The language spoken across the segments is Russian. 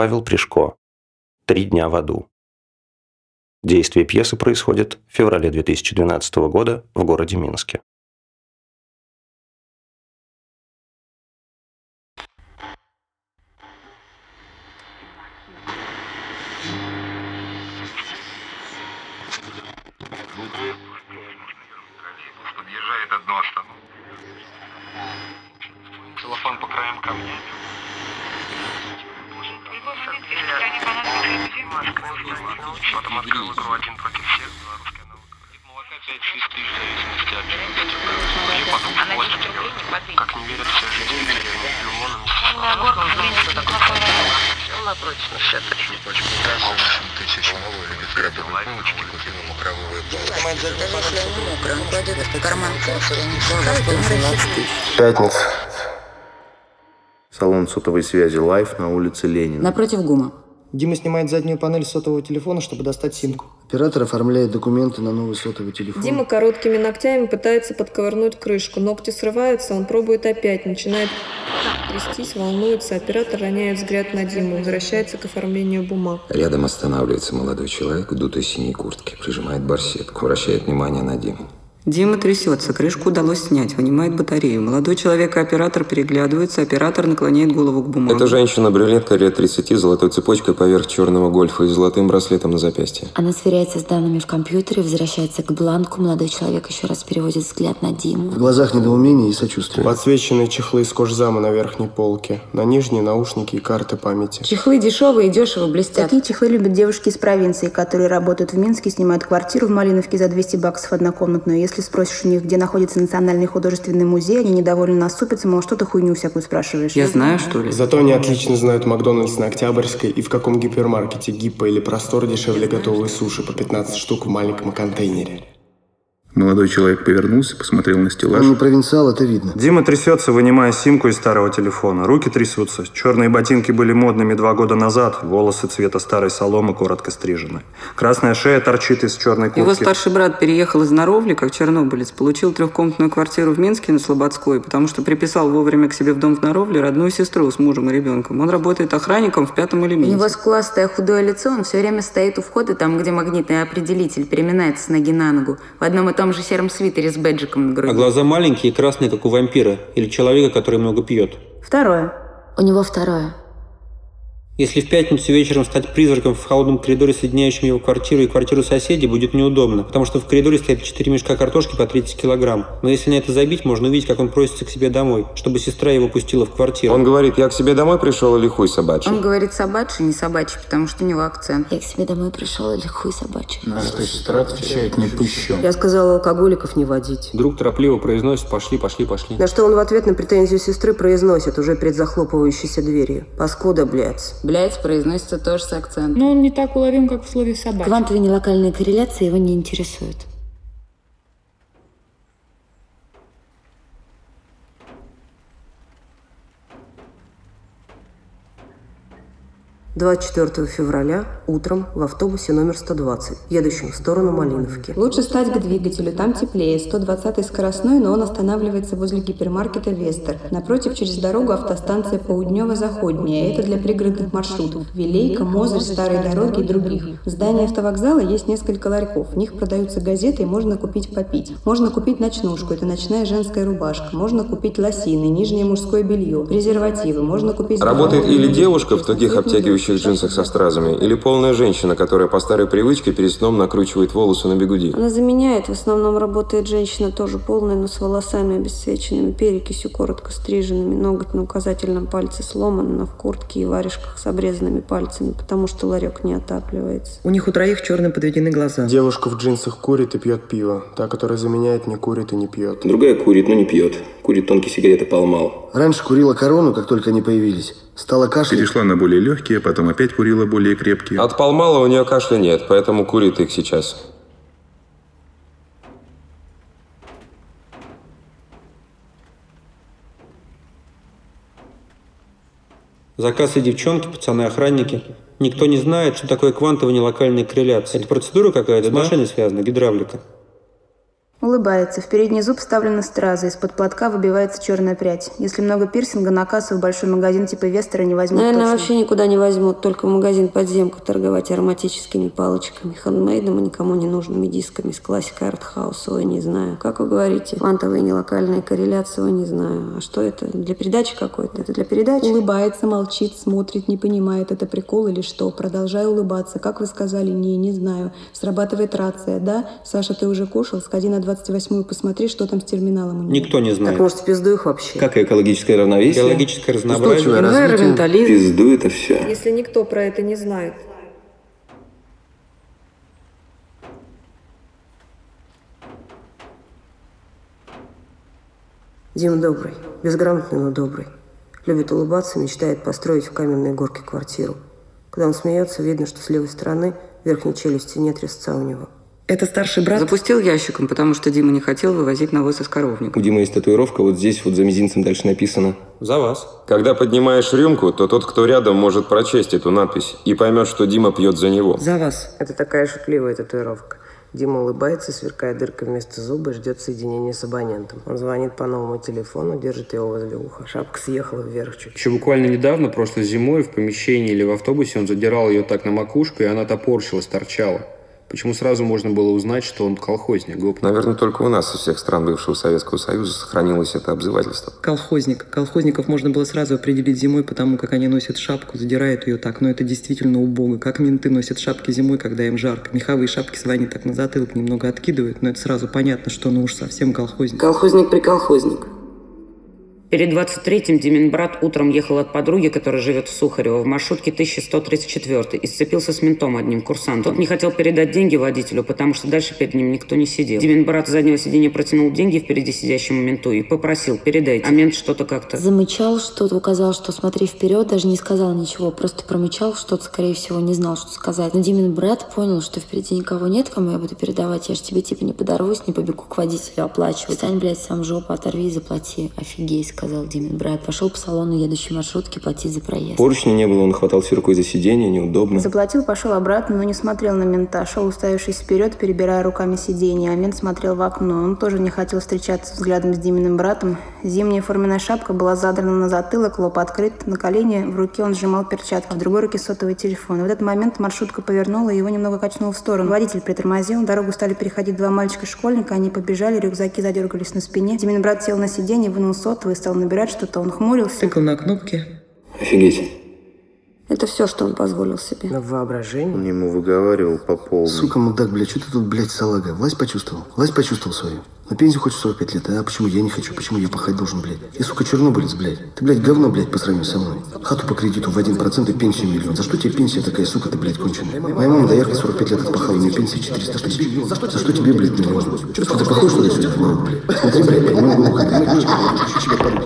Павел Пришко. «Три дня в аду». Действие пьесы происходит в феврале 2012 года в городе Минске. Как не верят все жители деревни. Лимоном Она прочно все точно. Пачку газа 8 тысяч. Малой любит крабовые булочки, купила в карман. Пятница. Салон сотовой связи «Лайф» на улице Ленина. Напротив ГУМа. Дима снимает заднюю панель сотового телефона, чтобы достать симку. Оператор оформляет документы на новый сотовый телефон. Дима короткими ногтями пытается подковырнуть крышку. Ногти срываются, он пробует опять, начинает трястись, волнуется. Оператор роняет взгляд на Диму, возвращается к оформлению бумаг. Рядом останавливается молодой человек в дутой синей куртке, прижимает барсетку, обращает внимание на Диму. Дима трясется, крышку удалось снять, вынимает батарею. Молодой человек и оператор переглядываются, оператор наклоняет голову к бумагам. Это женщина-брюнетка лет 30 с золотой цепочкой поверх черного гольфа и золотым браслетом на запястье. Она сверяется с данными в компьютере, возвращается к бланку. Молодой человек еще раз переводит взгляд на Диму. В глазах недоумение и сочувствие. Подсвеченные чехлы из кожзама на верхней полке. На нижней наушники и карты памяти. Чехлы дешевые и дешево блестят. Такие чехлы любят девушки из провинции, которые работают в Минске, снимают квартиру в Малиновке за 200 баксов однокомнатную. Если спросишь у них, где находится Национальный художественный музей, они недовольно насупятся, мол, что ты хуйню всякую спрашиваешь. Я знаю, что ли? Зато они отлично знают Макдональдс на Октябрьской и в каком гипермаркете Гиппо или Простор дешевле готовые суши по 15 штук в маленьком контейнере. Молодой человек повернулся, посмотрел на стеллаж. Он не провинциал, это видно. Дима трясется, вынимая симку из старого телефона. Руки трясутся. Черные ботинки были модными два года назад. Волосы цвета старой соломы коротко стрижены. Красная шея торчит из черной куртки. Его старший брат переехал из Наровли, как чернобылец, получил трехкомнатную квартиру в Минске на Слободской, потому что приписал вовремя к себе в дом в Наровле родную сестру с мужем и ребенком. Он работает охранником в пятом У элементе. него скуластое худое лицо, он все время стоит у входа, там, где магнитный определитель, переминается с ноги на ногу. В одном и том же сером свитере с бэджиком на груди. А глаза маленькие и красные, как у вампира. Или человека, который много пьет. Второе. У него второе. Если в пятницу вечером стать призраком в холодном коридоре, соединяющем его квартиру и квартиру соседей, будет неудобно, потому что в коридоре стоят 4 мешка картошки по 30 килограмм. Но если на это забить, можно увидеть, как он просится к себе домой, чтобы сестра его пустила в квартиру. Он говорит, я к себе домой пришел или хуй собачий? Он говорит собачий, не собачий, потому что у него акцент. Я к себе домой пришел или хуй собачий. На что сестра отвечает «не пущу». Я сказала алкоголиков не водить. Друг торопливо произносит «пошли, пошли, пошли». На что он в ответ на претензию сестры произносит уже перед захлопывающейся дверью. Паскуда, блядь. Блять, произносится тоже с акцентом. Но он не так уловим, как в слове собачий. Квантовые нелокальные корреляции его не интересуют. — 24 февраля утром в автобусе номер 120, едущем в сторону Малиновки. Лучше стать к двигателю, там теплее. 120 скоростной, но он останавливается возле гипермаркета «Вестер». Напротив, через дорогу автостанция Поуднево-Заходняя. Это для пригородных маршрутов. Вилейка, Мозырь, Старые дороги и других. В здании автовокзала есть несколько ларьков. В них продаются газеты и можно купить попить. Можно купить ночнушку, это ночная женская рубашка. Можно купить лосины, нижнее мужское белье, презервативы. Можно купить... Работает или девушка в таких обтягивающих джинсах со стразами, или полная женщина, которая по старой привычке перед сном накручивает волосы на бегуди. Она заменяет, в основном работает женщина тоже полная, но с волосами обесцвеченными, перекисью коротко стриженными, ноготь на указательном пальце сломан, но в куртке и варежках с обрезанными пальцами, потому что ларек не отапливается. У них у троих черно подведены глаза. Девушка в джинсах курит и пьет пиво. Та, которая заменяет, не курит и не пьет. Другая курит, но не пьет. Курит тонкие сигареты полмал. Раньше курила корону, как только они появились. Стала кашлять. Перешла на более легкие, потом опять курила более крепкие. От Палмала у нее кашля нет, поэтому курит их сейчас. Заказ и девчонки, пацаны-охранники. Никто не знает, что такое квантовая нелокальная корреляция. Это процедура какая-то, с машиной связана, гидравлика. Улыбается. В передний зуб вставлена страза. Из-под платка выбивается черная прядь. Если много пирсинга, на кассу в большой магазин типа Вестера не возьмут Наверное, точно. вообще никуда не возьмут, только в магазин подземку торговать ароматическими палочками, хендмейдом и никому не нужными дисками с классикой артхауса, ой, не знаю. Как вы говорите, квантовая нелокальная корреляция, ой, не знаю. А что это? Для передачи какой-то? Это для передачи? Улыбается, молчит, смотрит, не понимает, это прикол или что. Продолжаю улыбаться. Как вы сказали? Не, не знаю. Срабатывает рация, да? Саша, ты уже кушал? Сходи на 28-ю, посмотри, что там с терминалом у него. Никто не знает. Так может в пизду их вообще? Как и экологическое равновесие? Биологическое разнообразие. Энвайроментализм. Пизду это все. Если никто про это не знает. Дим добрый. Безграмотный, но добрый. Любит улыбаться, мечтает построить в каменной горке квартиру. Когда он смеется, видно, что с левой стороны верхней челюсти нет резца у него. Это старший брат? Запустил ящиком, потому что Дима не хотел вывозить навоз из коровника. У Димы есть татуировка, вот здесь вот за мизинцем дальше написано. За вас. Когда поднимаешь рюмку, то тот, кто рядом, может прочесть эту надпись и поймет, что Дима пьет за него. За вас. Это такая шутливая татуировка. Дима улыбается, сверкая дыркой вместо зуба, и ждет соединения с абонентом. Он звонит по новому телефону, держит его возле уха. Шапка съехала вверх чуть. Еще буквально недавно, прошлой зимой, в помещении или в автобусе он задирал ее так на макушку, и она топорщилась, торчала. Почему сразу можно было узнать, что он колхозник? Гоп. Наверное, только у нас из всех стран бывшего Советского Союза сохранилось это обзывательство. Колхозник. Колхозников можно было сразу определить зимой, потому как они носят шапку, задирают ее так. Но это действительно убого. Как менты носят шапки зимой, когда им жарко. Меховые шапки свои так на затылок немного откидывают, но это сразу понятно, что ну уж совсем колхозник. Колхозник при колхозник. Перед 23-м Димин брат утром ехал от подруги, которая живет в Сухарево, в маршрутке 1134 и сцепился с ментом одним курсантом. Тот не хотел передать деньги водителю, потому что дальше перед ним никто не сидел. Димин брат с заднего сиденья протянул деньги впереди сидящему менту и попросил передать. А мент что-то как-то... Замычал что-то, указал, что смотри вперед, даже не сказал ничего, просто промычал что-то, скорее всего, не знал, что сказать. Но Димин брат понял, что впереди никого нет, кому я буду передавать, я же тебе типа не подорвусь, не побегу к водителю оплачивать. Встань, блядь, сам жопу, оторви и заплати. Офигеть, сказал Димин брат. Пошел по салону едущей маршрутки платить за проезд. Поручня не было, он хватал рукой за сиденье, неудобно. Заплатил, пошел обратно, но не смотрел на мента. Шел, уставившись вперед, перебирая руками сиденье, а мент смотрел в окно. Он тоже не хотел встречаться взглядом с Диминым братом. Зимняя форменная шапка была задрана на затылок, лоб открыт, на колени, в руке он сжимал перчатки, в другой руке сотовый телефон. В этот момент маршрутка повернула, и его немного качнуло в сторону. Водитель притормозил, дорогу стали переходить два мальчика-школьника, они побежали, рюкзаки задергались на спине. Димин брат сел на сиденье, вынул сотовый, стал набирать что-то, он хмурился. Тыкал на кнопки. Офигеть. Это все, что он позволил себе. На воображение. Он ему выговаривал по полной. Сука, мудак, блядь, что ты тут, блядь, салага? Власть почувствовал? Власть почувствовал свою. На пенсию хочешь 45 лет, а почему я не хочу? Почему я пахать должен, блядь? Я, сука, чернобылец, блядь. Ты, блядь, говно, блядь, по сравнению со мной. Хату по кредиту в 1% и пенсию миллион. За что тебе пенсия такая, сука, ты, блядь, конченая? Моя мама до ярко 45 лет отпахала, у нее пенсия 400 тысяч. За что тебе, блядь, миллион? Что ты похож, что ли, сюда в блядь? Смотри, блядь, по моему голову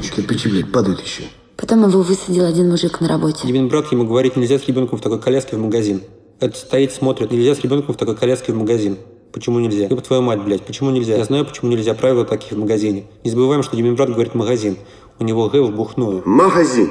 кирпичи, блядь, падают еще. Потом его высадил один мужик на работе. Димин брат ему говорит, нельзя с ребенком в такой коляске в магазин. Это стоит, смотрит, нельзя с ребенком в такой коляске в магазин. Почему нельзя? Либо твою мать, блядь, почему нельзя? Я знаю, почему нельзя, правила такие в магазине. Не забываем, что Димин брат говорит магазин. У него Г вбухную. Магазин.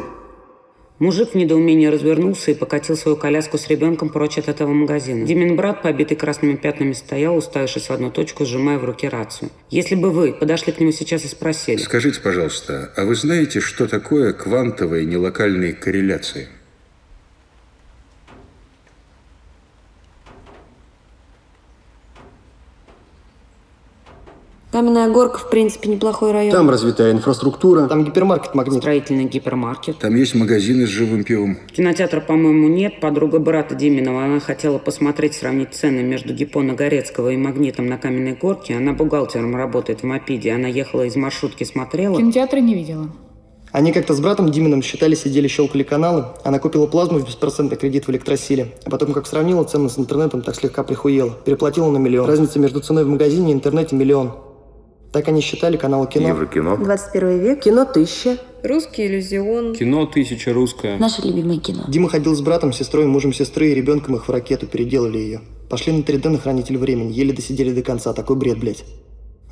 Мужик в недоумении развернулся и покатил свою коляску с ребенком прочь от этого магазина. Димин брат, побитый красными пятнами, стоял, уставившись в одну точку, сжимая в руке рацию. Если бы вы подошли к нему сейчас и спросили... Скажите, пожалуйста, а вы знаете, что такое квантовые нелокальные корреляции? Каменная горка, в принципе, неплохой район. Там развитая инфраструктура. Там гипермаркет «Магнит». Строительный гипермаркет. Там есть магазины с живым пивом. Кинотеатра, по-моему, нет. Подруга брата Диминова, она хотела посмотреть, сравнить цены между Гиппона Горецкого и Магнитом на Каменной Горке. Она бухгалтером работает в Мопиде. Она ехала из маршрутки, смотрела. Кинотеатра не видела. Они как-то с братом Димином считали, сидели, щелкали каналы. Она купила плазму в беспроцентный кредит в электросиле. А потом, как сравнила цены с интернетом, так слегка прихуела. Переплатила на миллион. Разница между ценой в магазине и интернете миллион. Так они считали канал кино. Еврокино. 21 век. Кино тысяча. Русский иллюзион. Кино тысяча русское. Наше любимое кино. Дима ходил с братом, сестрой, мужем сестры и ребенком их в ракету, переделали ее. Пошли на 3D на хранитель времени, еле досидели до конца. Такой бред, блядь.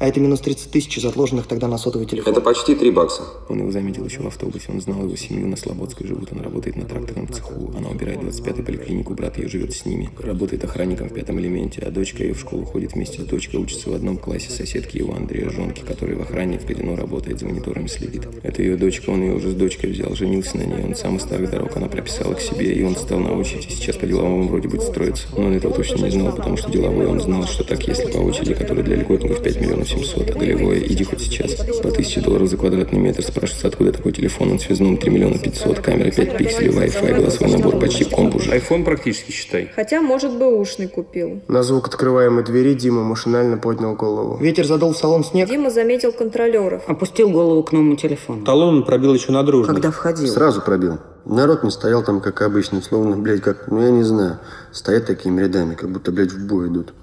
А это минус 30 тысяч из отложенных тогда на сотовый телефон. Это почти 3 бакса. Он его заметил еще в автобусе. Он знал его семью на Слободской живут. Он работает на тракторном цеху. Она убегает забирает 25-ю поликлинику, брат ее живет с ними. Работает охранником в пятом элементе, а дочка ее в школу ходит вместе с дочкой, учится в одном классе соседки его Андрея Жонки, который в охране в казино работает, за мониторами следит. Это ее дочка, он ее уже с дочкой взял, женился на ней, он сам из старых дорог, она прописала к себе, и он стал на и сейчас по деловому вроде будет строиться. Но он этого точно не знал, потому что деловой он знал, что так, если по очереди, который для льготников 5 миллионов 700, а долевое, иди хоть сейчас. По 1000 долларов за квадратный метр, спрашивается, откуда такой телефон, он связном 3 миллиона 500, камера 5 пикселей, Wi-Fi, голосовой набор, почти комп уже. Айфон практически считай. Хотя, может, бы ушный купил. На звук открываемой двери Дима машинально поднял голову. Ветер задул в салон снег. Дима заметил контролеров. Опустил голову к новому телефону. Талон он пробил еще на дружбу. Когда входил. Сразу пробил. Народ не стоял там, как обычно, словно, блядь, как, ну я не знаю, стоят такими рядами, как будто, блядь, в бой идут.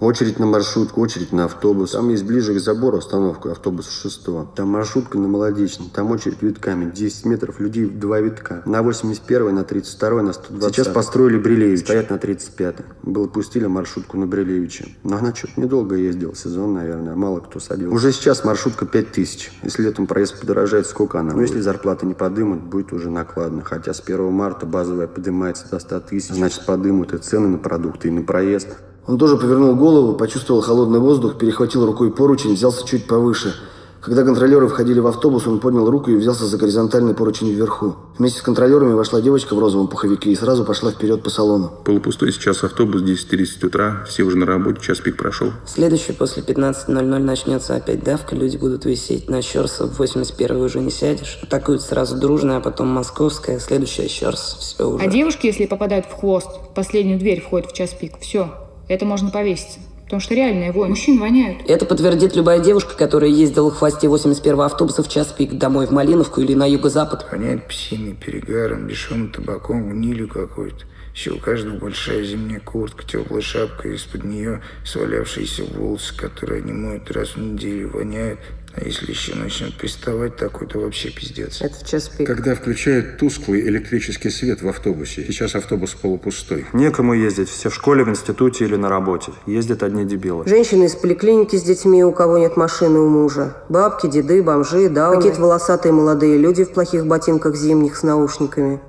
Очередь на маршрутку, очередь на автобус. Там есть ближе к забору остановку, автобус шестого. Там маршрутка на Молодечном. Там очередь витками. 10 метров, людей два витка. На 81 на 32 на 120 Сейчас построили Брилевич. Стоят на 35 Было пустили маршрутку на Брилевича. Но она что-то недолго ездила. Сезон, наверное. Мало кто садил. Уже сейчас маршрутка 5000. Если летом проезд подорожает, сколько она? Ну, если зарплаты не подымут, будет уже накладно. Хотя с 1 марта базовая поднимается до 100 тысяч. Значит, подымут и цены на продукты, и на проезд. Он тоже повернул голову, почувствовал холодный воздух, перехватил рукой поручень, взялся чуть повыше. Когда контролеры входили в автобус, он поднял руку и взялся за горизонтальный поручень вверху. Вместе с контролерами вошла девочка в розовом пуховике и сразу пошла вперед по салону. Полупустой сейчас автобус, 10.30 утра, все уже на работе, час пик прошел. Следующий после 15.00 начнется опять давка, люди будут висеть. На Щерса в 81 уже не сядешь. Атакуют сразу дружная, а потом московская, следующая Щерс. Все уже. А девушки, если попадают в хвост, в последнюю дверь входят в час пик. Все, это можно повеситься. Потому что реальная вонь. Мужчин воняют. Это подтвердит любая девушка, которая ездила в хвосте 81-го автобуса в час пик домой в Малиновку или на юго-запад. Воняет псиной, перегаром, дешевым табаком, гнилью какой-то. Еще у каждого большая зимняя куртка, теплая шапка, из-под нее свалявшиеся волосы, которые они моют раз в неделю, воняют. А если еще начнет приставать такой, то вообще пиздец. Это в час пик. Когда включают тусклый электрический свет в автобусе. Сейчас автобус полупустой. Некому ездить. Все в школе, в институте или на работе. Ездят одни дебилы. Женщины из поликлиники с детьми, у кого нет машины у мужа. Бабки, деды, бомжи, дауны. Какие-то волосатые молодые люди в плохих ботинках зимних с наушниками.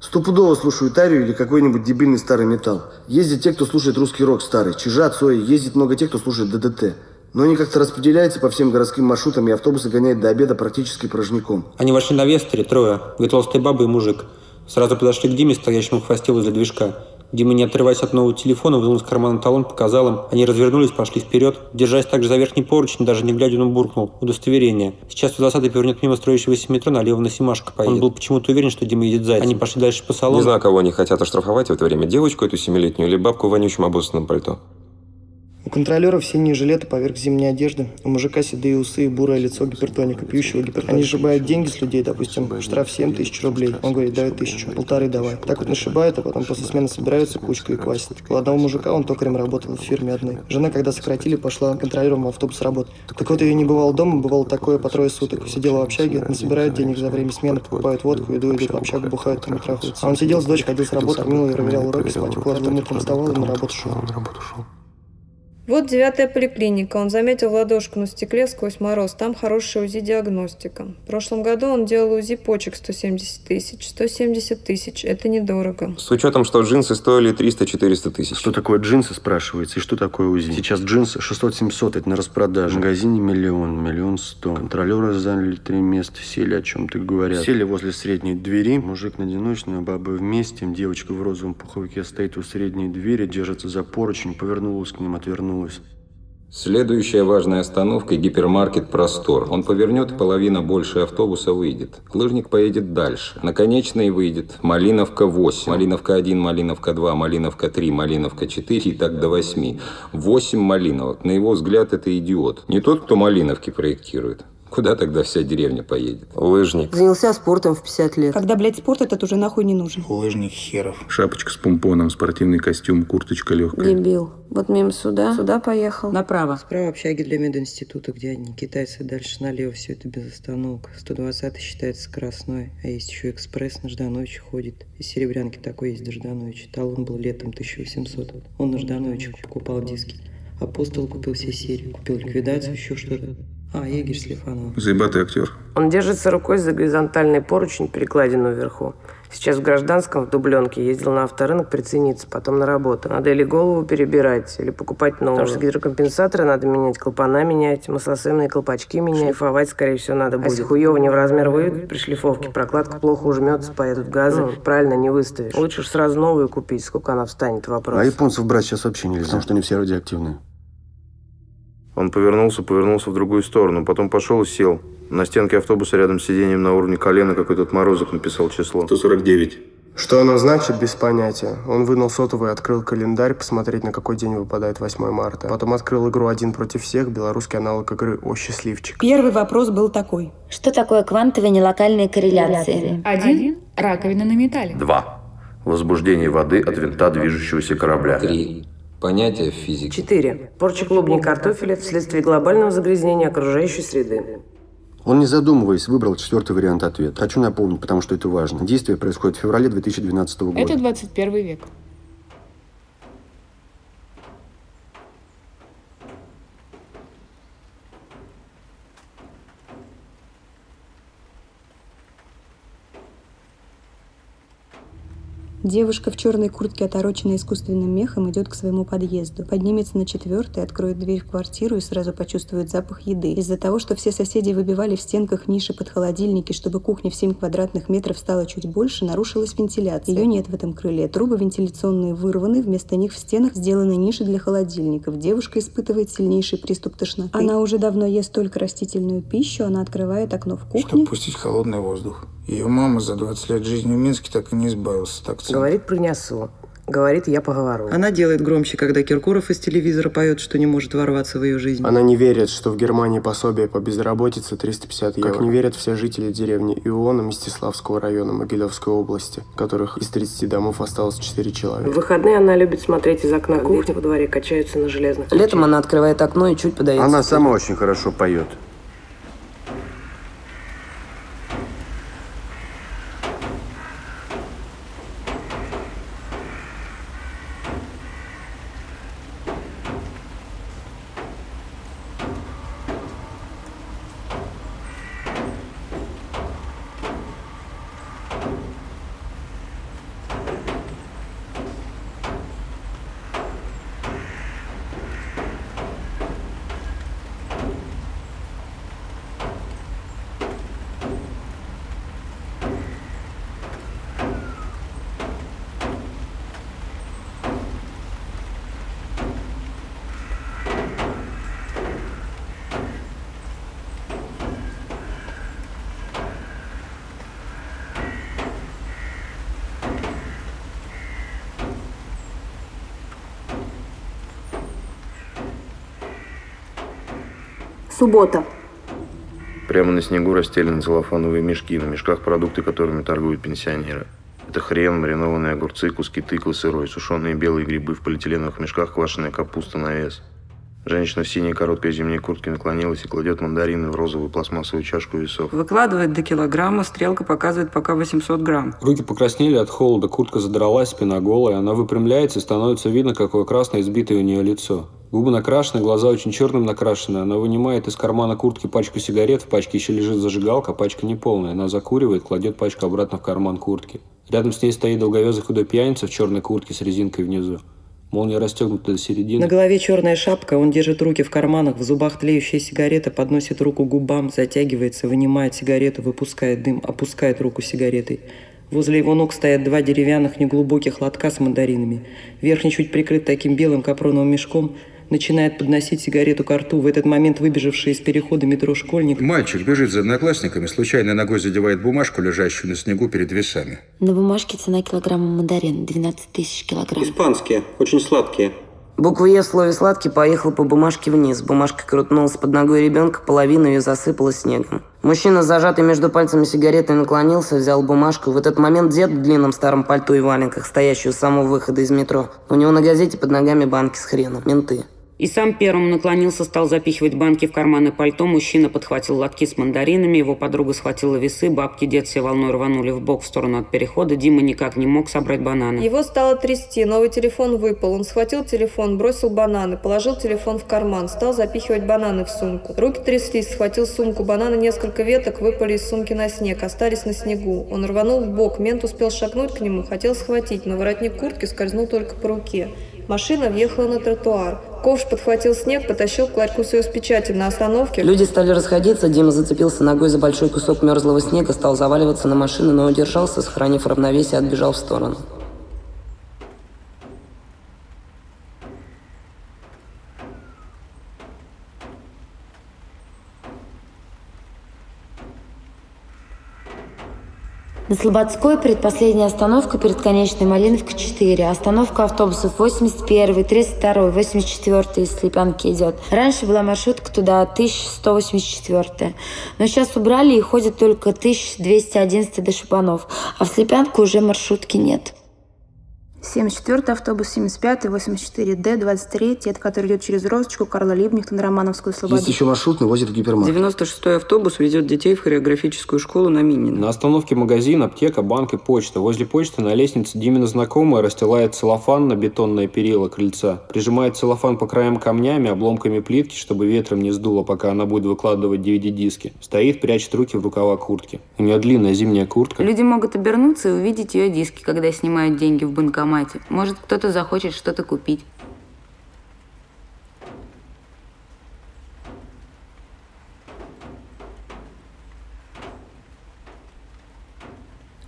Стопудово слушают Арию или какой-нибудь дебильный старый металл. Ездят те, кто слушает русский рок старый. Чижа, Цой. Ездит много тех, кто слушает ДДТ. Но они как-то распределяются по всем городским маршрутам, и автобусы гоняют до обеда практически порожняком. Они вошли на Вестере, трое. Две толстые бабы и мужик. Сразу подошли к Диме, стоящему в хвосте возле движка. Дима, не отрываясь от нового телефона, вынул из кармана талон, показал им. Они развернулись, пошли вперед. Держась также за верхний поручень, даже не глядя, он буркнул. Удостоверение. Сейчас у засады повернет мимо строящегося метро, налево на Симашко поедет. Он был почему-то уверен, что Дима едет сзади. Они пошли дальше по салону. Не знаю, кого они хотят оштрафовать в это время. Девочку эту семилетнюю или бабку в вонючем обоссанном пальто. У контролеров синие жилеты поверх зимней одежды. У мужика седые усы и бурое лицо гипертоника, пьющего гипертоника. Они сшибают деньги с людей, допустим, штраф 7 тысяч рублей. Он говорит, давай тысячу, полторы давай. Так вот нашибают, а потом после смены собираются кучкой и квасят. У одного мужика он токарем работал в фирме одной. Жена, когда сократили, пошла контролером в автобус работать. Так вот ее не бывало дома, бывало такое по трое суток. Сидела в общаге, насобирают денег за время смены, покупают водку, еду, идут в общагу, бухают, там и трахаются. А он сидел с дочкой, ходил с работы, кормил и проверял уроки, спать укладывал, утром вставал и на работу шел. Вот девятая поликлиника. Он заметил ладошку на стекле сквозь мороз. Там хорошая УЗИ-диагностика. В прошлом году он делал УЗИ почек 170 тысяч. 170 тысяч. Это недорого. С учетом, что джинсы стоили 300-400 тысяч. Что такое джинсы, спрашивается, и что такое УЗИ? Сейчас джинсы 600-700, это на распродаже. В магазине миллион, миллион сто. Контролеры заняли три места, сели о чем-то говорят. Сели возле средней двери, мужик на одиночной, бабы вместе. Девочка в розовом пуховике стоит у средней двери, держится за поручень, повернулась к ним, отвернулась. Следующая важная остановка – гипермаркет «Простор». Он повернет, и половина больше автобуса выйдет. Лыжник поедет дальше. На конечной выйдет Малиновка 8, Малиновка 1, Малиновка 2, Малиновка 3, Малиновка 4 и так до 8. 8 Малиновок. На его взгляд, это идиот. Не тот, кто Малиновки проектирует. Куда тогда вся деревня поедет? Лыжник. Занялся спортом в 50 лет. Когда, блядь, спорт этот уже нахуй не нужен. Лыжник херов. Шапочка с помпоном, спортивный костюм, курточка легкая. Дебил. Вот мимо сюда, сюда поехал. Направо. Справа общаги для мединститута, где одни китайцы, дальше налево, все это без остановок. 120 считается скоростной, а есть еще экспресс на Ждановича ходит. Из Серебрянки такой есть до Ждановича. Талон был летом 1800. Он на Ждановича покупал диски. Апостол купил все серии, купил ликвидацию, еще что-то. А, егерь с Лифановым. Заебатый актер. Он держится рукой за горизонтальный поручень, перекладину вверху. Сейчас в гражданском, в дубленке, ездил на авторынок прицениться, потом на работу. Надо или голову перебирать, или покупать новую. Потому что гидрокомпенсаторы надо менять, клапана менять, маслосемные колпачки менять. Шлифовать, скорее всего, надо будет. А если хуёво не в размер выведут при шлифовке, прокладка плохо ужмется, поедут газы. Ну, правильно, не выставишь. Лучше уж сразу новую купить, сколько она встанет, вопрос. А японцев брать сейчас вообще нельзя, потому что они все радиоактивные. Он повернулся, повернулся в другую сторону, потом пошел и сел. На стенке автобуса рядом с сиденьем на уровне колена какой-то отморозок написал число. 149. Что оно значит, без понятия. Он вынул сотовый, открыл календарь, посмотреть, на какой день выпадает 8 марта. Потом открыл игру «Один против всех», белорусский аналог игры «О, счастливчик». Первый вопрос был такой. Что такое квантовые нелокальные корреляции? Один. Раковина на металле. Два. Возбуждение воды от винта движущегося корабля. Три. Понятие в физике. Четыре. Порча клубней картофеля вследствие глобального загрязнения окружающей среды. Он, не задумываясь, выбрал четвертый вариант ответа. Хочу напомнить, потому что это важно. Действие происходит в феврале 2012 года. Это 21 век. Девушка в черной куртке, отороченной искусственным мехом, идет к своему подъезду. Поднимется на четвертый, откроет дверь в квартиру и сразу почувствует запах еды. Из-за того, что все соседи выбивали в стенках ниши под холодильники, чтобы кухня в 7 квадратных метров стала чуть больше, нарушилась вентиляция. Ее нет в этом крыле. Трубы вентиляционные вырваны, вместо них в стенах сделаны ниши для холодильников. Девушка испытывает сильнейший приступ тошноты. Она уже давно ест только растительную пищу, она открывает окно в кухне. Чтобы пустить холодный воздух. Ее мама за 20 лет жизни в Минске так и не избавился от акцента. Говорит про Нясу. Говорит, я поговорю. Она делает громче, когда Киркоров из телевизора поет, что не может ворваться в ее жизнь. Она не верит, что в Германии пособие по безработице 350 евро. Как не верят все жители деревни Иона Мстиславского района Могилевской области, которых из 30 домов осталось 4 человека. В выходные она любит смотреть из окна кухни во дворе, качаются на железных. Летом она открывает окно и чуть подается. Она сама очень хорошо поет. Суббота. Прямо на снегу расстелены целлофановые мешки, на мешках продукты, которыми торгуют пенсионеры. Это хрен, маринованные огурцы, куски тыквы сырой, сушеные белые грибы в полиэтиленовых мешках, квашеная капуста на вес. Женщина в синей короткой зимней куртке наклонилась и кладет мандарины в розовую пластмассовую чашку весов. Выкладывает до килограмма, стрелка показывает пока 800 грамм. Руки покраснели от холода, куртка задралась, спина голая. Она выпрямляется и становится видно, какое красное избитое у нее лицо. Губы накрашены, глаза очень черным накрашены. Она вынимает из кармана куртки пачку сигарет, в пачке еще лежит зажигалка, пачка не полная. Она закуривает, кладет пачку обратно в карман куртки. Рядом с ней стоит долговязый худой пьяница в черной куртке с резинкой внизу. Молния расстегнута до середины. На голове черная шапка, он держит руки в карманах, в зубах тлеющая сигарета, подносит руку к губам, затягивается, вынимает сигарету, выпускает дым, опускает руку сигаретой. Возле его ног стоят два деревянных неглубоких лотка с мандаринами. Верхний чуть прикрыт таким белым капроновым мешком, начинает подносить сигарету к рту. В этот момент выбежавший из перехода метро школьник... Мальчик бежит за одноклассниками, случайно ногой задевает бумажку, лежащую на снегу перед весами. На бумажке цена килограмма мандарин 12 тысяч килограмм. Испанские, очень сладкие. Буква «Е» в слове «сладкий» поехала по бумажке вниз. Бумажка крутнулась под ногой ребенка, половину ее засыпала снегом. Мужчина, зажатый между пальцами сигаретой, наклонился, взял бумажку. В этот момент дед в длинном старом пальто и валенках, стоящий у самого выхода из метро. У него на газете под ногами банки с хреном. Менты. И сам первым наклонился, стал запихивать банки в карманы пальто. Мужчина подхватил лотки с мандаринами, его подруга схватила весы, бабки дед все волной рванули в бок в сторону от перехода. Дима никак не мог собрать бананы. Его стало трясти, новый телефон выпал. Он схватил телефон, бросил бананы, положил телефон в карман, стал запихивать бананы в сумку. Руки тряслись, схватил сумку, бананы несколько веток выпали из сумки на снег, остались на снегу. Он рванул в бок, мент успел шагнуть к нему, хотел схватить, но воротник куртки скользнул только по руке. Машина въехала на тротуар. Ковш подхватил снег, потащил к ларьку союз печати на остановке. Люди стали расходиться, Дима зацепился ногой за большой кусок мерзлого снега, стал заваливаться на машину, но удержался, сохранив равновесие, отбежал в сторону. На Слободской предпоследняя остановка перед конечной Малиновка 4. Остановка автобусов 81, 32, 84 из Слепянки идет. Раньше была маршрутка туда 1184. Но сейчас убрали и ходит только 1211 до Шипанов. А в Слепянку уже маршрутки нет. 74 автобус, 75 84Д, 23 это который идет через Росточку, Карла Либнихтон, Романовскую, Слободу. Есть еще маршрутный, возит в гипермаркет. 96-й автобус везет детей в хореографическую школу на Минина. На остановке магазин, аптека, банк и почта. Возле почты на лестнице Димина знакомая расстилает целлофан на бетонное перила крыльца. Прижимает целлофан по краям камнями, обломками плитки, чтобы ветром не сдуло, пока она будет выкладывать DVD-диски. Стоит, прячет руки в рукава куртки. У нее длинная зимняя куртка. Люди могут обернуться и увидеть ее диски, когда снимают деньги в банкомате. Может, кто-то захочет что-то купить.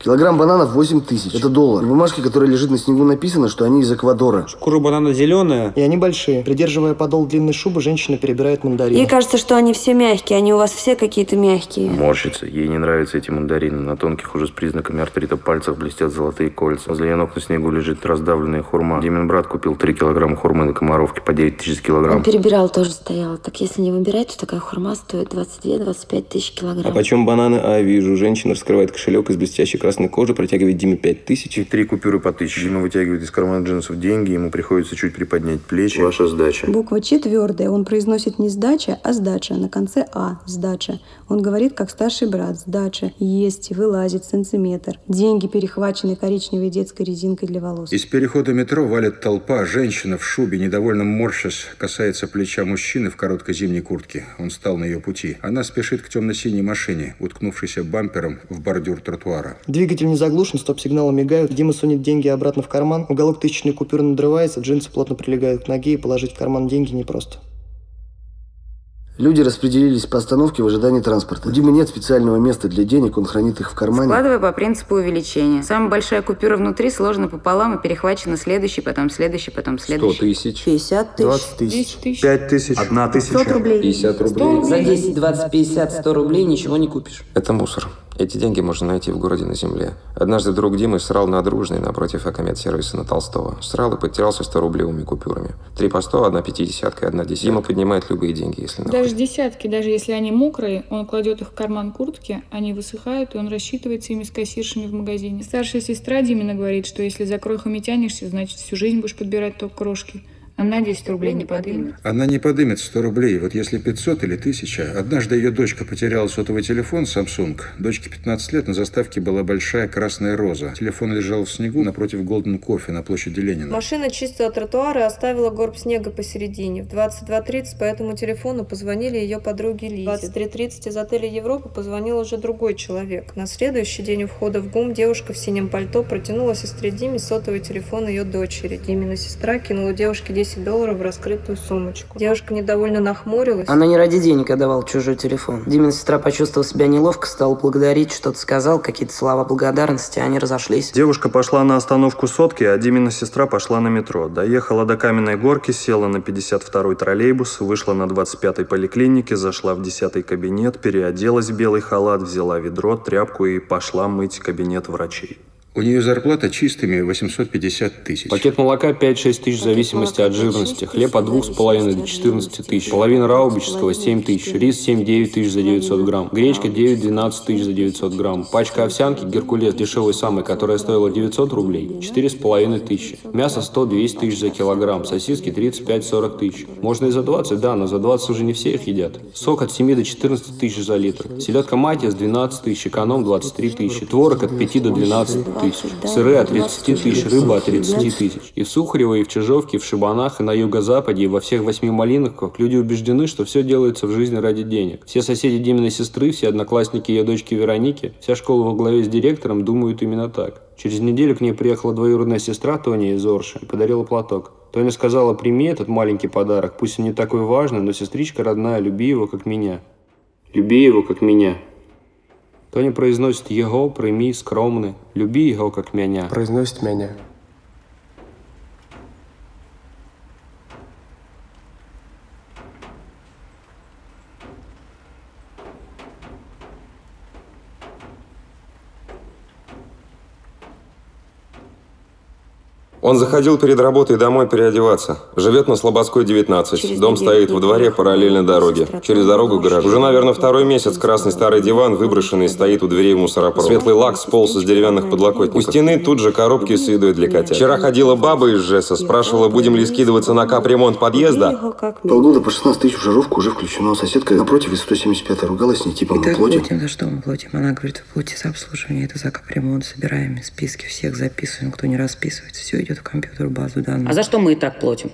Килограмм бананов 8 тысяч. Это доллар. На бумажке, которая лежит на снегу, написано, что они из Эквадора. Шкура банана зеленая. И они большие. Придерживая подол длинной шубы, женщина перебирает мандарины. Ей кажется, что они все мягкие, они у вас все какие-то мягкие. Морщится. Ей не нравятся эти мандарины. На тонких уже с признаками артрита пальцах блестят золотые кольца. Возле ее ног на снегу лежит раздавленная хурма. Димин брат купил 3 килограмма хурмы на Комаровке по 9 тысяч килограмм. Он перебирал, тоже стоял. Так если не выбирать, то такая хурма стоит 22-25 тысяч А килограмм. почем бананы? А, вижу. Женщина раскрывает кошелек из блестящей красной кожи, протягивает Диме пять тысяч. И три купюры по тысяче. Дима вытягивает из кармана джинсов деньги, ему приходится чуть приподнять плечи. Ваша сдача. Буква Ч твердая. Он произносит не сдача, а сдача. На конце А. Сдача. Он говорит, как старший брат. Сдача. Есть, вылазит, сантиметр. Деньги перехвачены коричневой детской резинкой для волос. Из перехода метро валит толпа. Женщина в шубе, недовольно морщась, касается плеча мужчины в короткой зимней куртке. Он стал на ее пути. Она спешит к темно-синей машине, уткнувшейся бампером в бордюр тротуара. Двигатель не заглушен, стоп-сигналы мигают. Дима сунет деньги обратно в карман. Уголок тысячной купюры надрывается, джинсы плотно прилегают к ноге, и положить в карман деньги непросто. Люди распределились по остановке в ожидании транспорта. У Димы нет специального места для денег, он хранит их в кармане. Складывай по принципу увеличения. Самая большая купюра внутри сложена пополам и перехвачена следующий, потом следующий, потом 100 следующий. тысяч. 50 тысяч. 20 тысяч. 10 тысяч. 5 тысяч. 1 тысяча. 500 рублей. 50 рублей. За 10, 20, 50, 100 рублей ничего не купишь. Это мусор. Эти деньги можно найти в городе на земле. Однажды друг Димы срал на Дружной напротив Акомет сервиса на Толстого. Срал и потерялся 100 рублевыми купюрами. Три по 100, одна пятидесятка и одна десятка. Дима поднимает любые деньги, если надо. Даже десятки, даже если они мокрые, он кладет их в карман куртки, они высыхают, и он рассчитывается ими с кассиршами в магазине. Старшая сестра Димина говорит, что если за крохами тянешься, значит всю жизнь будешь подбирать только крошки. Она 10 рублей не подымет. Она не подымет 100 рублей. Вот если 500 или 1000. Однажды ее дочка потеряла сотовый телефон Samsung. Дочке 15 лет, на заставке была большая красная роза. Телефон лежал в снегу напротив Голден Кофе на площади Ленина. Машина чистила тротуар и оставила горб снега посередине. В 22.30 по этому телефону позвонили ее подруге Лизе. В 23.30 из отеля Европа позвонил уже другой человек. На следующий день у входа в ГУМ девушка в синем пальто протянула сестре Диме сотовый телефон ее дочери. Димина сестра кинула девушке 10 долларов в раскрытую сумочку. Девушка недовольно нахмурилась. Она не ради денег отдавала чужой телефон. Димина сестра почувствовала себя неловко, стала благодарить, что-то сказал, какие-то слова благодарности, они разошлись. Девушка пошла на остановку сотки, а Димина сестра пошла на метро. Доехала до Каменной горки, села на 52-й троллейбус, вышла на 25-й поликлинике, зашла в 10-й кабинет, переоделась в белый халат, взяла ведро, тряпку и пошла мыть кабинет врачей. У нее зарплата чистыми 850 тысяч. Пакет молока 5-6 тысяч в зависимости от жирности. Хлеб от 2,5 до 14 тысяч. Половина раубического 7 тысяч. Рис 7-9 тысяч за 900 грамм. Гречка 9-12 тысяч за 900 грамм. Пачка овсянки Геркулес дешевой самой, которая стоила 900 рублей, 4,5 тысячи. Мясо 100-200 тысяч за килограмм. Сосиски 35-40 тысяч. Можно и за 20, да, но за 20 уже не все их едят. Сок от 7 до 14 тысяч за литр. Селедка матиас 12 тысяч, эконом 23 тысячи. Творог от 5 до 12 тысяч тысяч, сыры от 30 тысяч, рыба от 30 тысяч. И в Сухарево, и в Чижовке, и в Шибанах, и на юго-западе, и во всех восьми малиновках люди убеждены, что все делается в жизни ради денег. Все соседи Диминой сестры, все одноклассники ее дочки Вероники, вся школа во главе с директором думают именно так. Через неделю к ней приехала двоюродная сестра Тоня из Орши и подарила платок. Тоня сказала, прими этот маленький подарок, пусть он не такой важный, но сестричка родная, люби его, как меня. Люби его, как меня. Тоня произносит «Его, прими, скромный, люби его, как меня». Произносит меня. Он заходил перед работой домой переодеваться. Живет на Слободской, 19. Через Дом стоит во дворе параллельно дороге. Через дорогу гараж. Уже, наверное, второй месяц красный старый диван, выброшенный, стоит у дверей в мусоропровод. Светлый лак сполз из деревянных подлокотников. У стены тут же коробки с едой для котят. Вчера ходила баба из ЖЭСа, спрашивала, будем ли скидываться на капремонт подъезда. Полгода по 16 тысяч в жировку уже включено. Соседка напротив из 175 ругалась с ней, типа, мы так платим. платим, за что мы платим? Она говорит, вы платите за обслуживание, это за капремонт, собираем списки всех, записываем, кто не расписывается, все идет в компьютер, базу данных. А за что мы и так платим?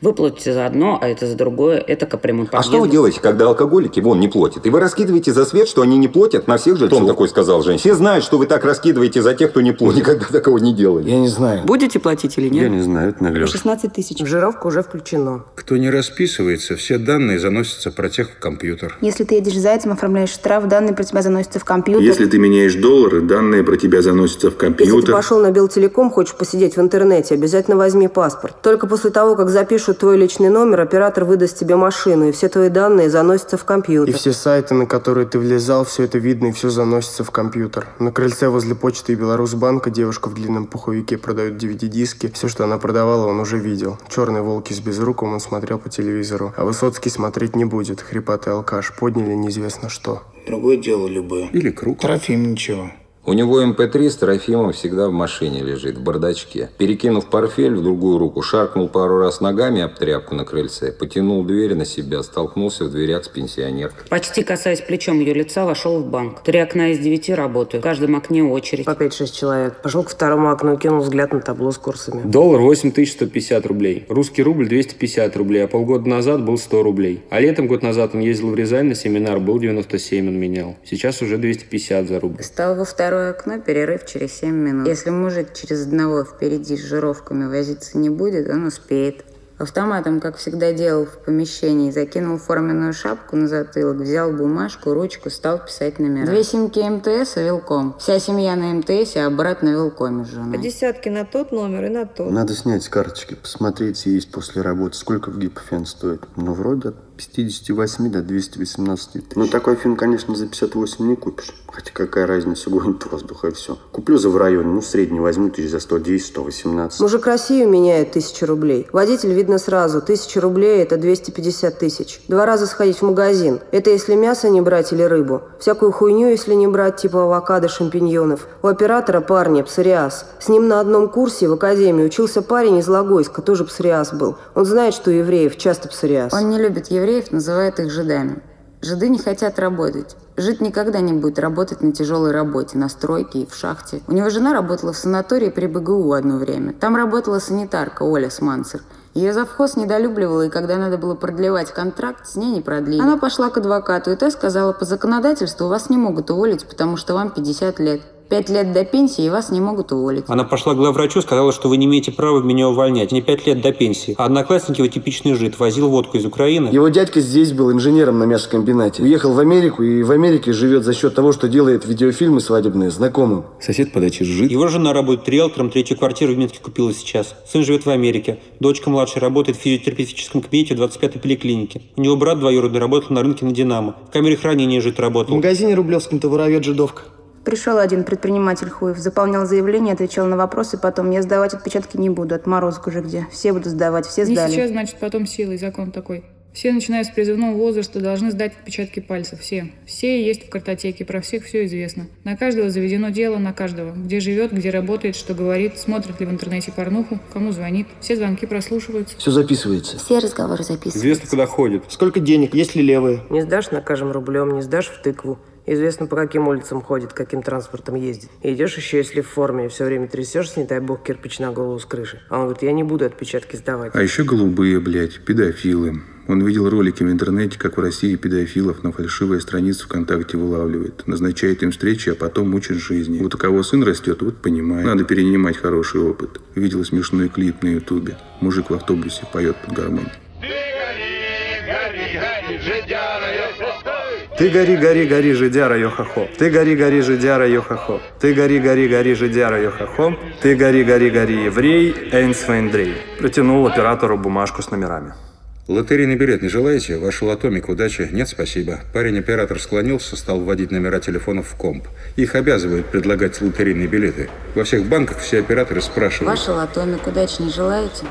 Вы платите за одно, а это за другое. Это капремонт А что вы делаете, когда алкоголики вон не платят? И вы раскидываете за свет, что они не платят на всех жильцов? Том такой сказал Жень. Все знают, что вы так раскидываете за тех, кто не платит. Никогда такого не делали. Я не знаю. Будете платить или нет? не знаю, это наглядно. 16 тысяч. В жировку уже включено. Кто не расписывается, все данные заносятся про тех в компьютер. Если ты едешь зайцем, оформляешь штраф, данные про тебя заносятся в компьютер. Если ты меняешь доллары, данные про тебя заносятся в Если ты компьютер. пошел на Белтелеком, хочешь посидеть в интернете, обязательно возьми паспорт. Только после того, как запишут твой личный номер, оператор выдаст тебе машину, и все твои данные заносятся в компьютер. И все сайты, на которые ты влезал, все это видно и все заносится в компьютер. На крыльце возле почты и Беларусьбанка девушка в длинном пуховике продает DVD-диски. Все, что она продавала, он уже видел. Черные волки с безруком он смотрел по телевизору. А Высоцкий смотреть не будет. Хрипатый алкаш. Подняли неизвестно что. Другое дело любое. Или круг. Трофим ничего. У него МП-3 с Трофимом всегда в машине лежит, в бардачке. Перекинув портфель в другую руку, шаркнул пару раз ногами об тряпку на крыльце, потянул дверь на себя, столкнулся в дверях с пенсионеркой. Почти касаясь плечом ее лица, вошел в банк. Три окна из девяти работают. В каждом окне очередь. По 5-6 человек. Пошел к второму окну кинул взгляд на табло с курсами. Доллар 8150 рублей. Русский рубль 250 рублей, а полгода назад был 100 рублей. А летом год назад он ездил в Рязань на семинар, был 97 он менял. Сейчас уже 250 за рубль. Встал во второе окно, перерыв через 7 минут. Если мужик через одного впереди с жировками возиться не будет, он успеет. Автоматом, как всегда делал в помещении, закинул форменную шапку на затылок, взял бумажку, ручку, стал писать номера. Две симки МТС и Вилком. Вся семья на МТС, а брат на Вилкоме с По женой. десятке на тот номер и на тот. Надо снять с карточки, посмотреть, есть после работы, сколько в гипофен стоит. Ну, вроде 58 до 218 тысяч. Ну, такой фен, конечно, за 58 не купишь. Хотя какая разница, гонит воздуха и все. Куплю за в районе, ну, средний возьму тысяч за 110, 118. Мужик Россию меняет тысячу рублей. Водитель видно сразу. Тысяча рублей – это 250 тысяч. Два раза сходить в магазин. Это если мясо не брать или рыбу. Всякую хуйню, если не брать, типа авокадо, шампиньонов. У оператора парня псориаз. С ним на одном курсе в академии учился парень из Логойска, тоже псориаз был. Он знает, что у евреев часто псориаз. Он не любит евреев, называет их жидами. Жиды не хотят работать. Жид никогда не будет работать на тяжелой работе, на стройке и в шахте. У него жена работала в санатории при БГУ одно время. Там работала санитарка Оля Смансер. Ее завхоз недолюбливала, и когда надо было продлевать контракт, с ней не продлили. Она пошла к адвокату, и та сказала, по законодательству вас не могут уволить, потому что вам 50 лет. Пять лет до пенсии, и вас не могут уволить. Она пошла к главврачу, сказала, что вы не имеете права меня увольнять. Мне пять лет до пенсии. А одноклассник его типичный жид, возил водку из Украины. Его дядька здесь был инженером на мясокомбинате. Уехал в Америку и в Америке живет за счет того, что делает видеофильмы свадебные знакомым. Сосед по даче жид. Его жена работает риэлтором, третью квартиру в Минске купила сейчас. Сын живет в Америке. Дочка младшая работает в физиотерапевтическом кабинете в 25-й поликлинике. У него брат двоюродный работал на рынке на Динамо. В камере хранения жид В работал. магазине Рублевском-то воровет жидовка. Пришел один предприниматель Хуев, заполнял заявление, отвечал на вопросы, потом я сдавать отпечатки не буду, отморозок уже где. Все будут сдавать, все Не сдали. сейчас, значит, потом силой закон такой. Все, начиная с призывного возраста, должны сдать отпечатки пальцев. Все. Все есть в картотеке, про всех все известно. На каждого заведено дело, на каждого. Где живет, где работает, что говорит, смотрит ли в интернете порнуху, кому звонит. Все звонки прослушиваются. Все записывается. Все разговоры записываются. Известно, куда ходит. Сколько денег, есть ли левые? Не сдашь, накажем рублем, не сдашь в тыкву. Известно, по каким улицам ходит, каким транспортом ездит. И идешь еще, если в форме, все время трясешься, не дай бог, кирпич на голову с крыши. А он говорит, я не буду отпечатки сдавать. А еще голубые, блядь, педофилы. Он видел ролики в интернете, как в России педофилов на фальшивые страницы ВКонтакте вылавливает. Назначает им встречи, а потом учит жизни. Вот у кого сын растет, вот понимает. Надо перенимать хороший опыт. Видел смешной клип на ютубе. Мужик в автобусе поет под гармонь. Ты гори, гори, гори, жидяра, йо-хо-хо. Ты гори, гори, жидяра, йо-хо-хо. Ты гори, гори, гори, жидяра, йо-хо-хо. Ты гори, гори, гори, еврей, Эйнсвейндрей. Протянул оператору бумажку с номерами. Лотерейный билет не желаете? Ваш лотомик удачи? Нет, спасибо. Парень-оператор склонился, стал вводить номера телефонов в комп. Их обязывают предлагать лотерейные билеты. Во всех банках все операторы спрашивают. Ваш лотомик удачи не желаете?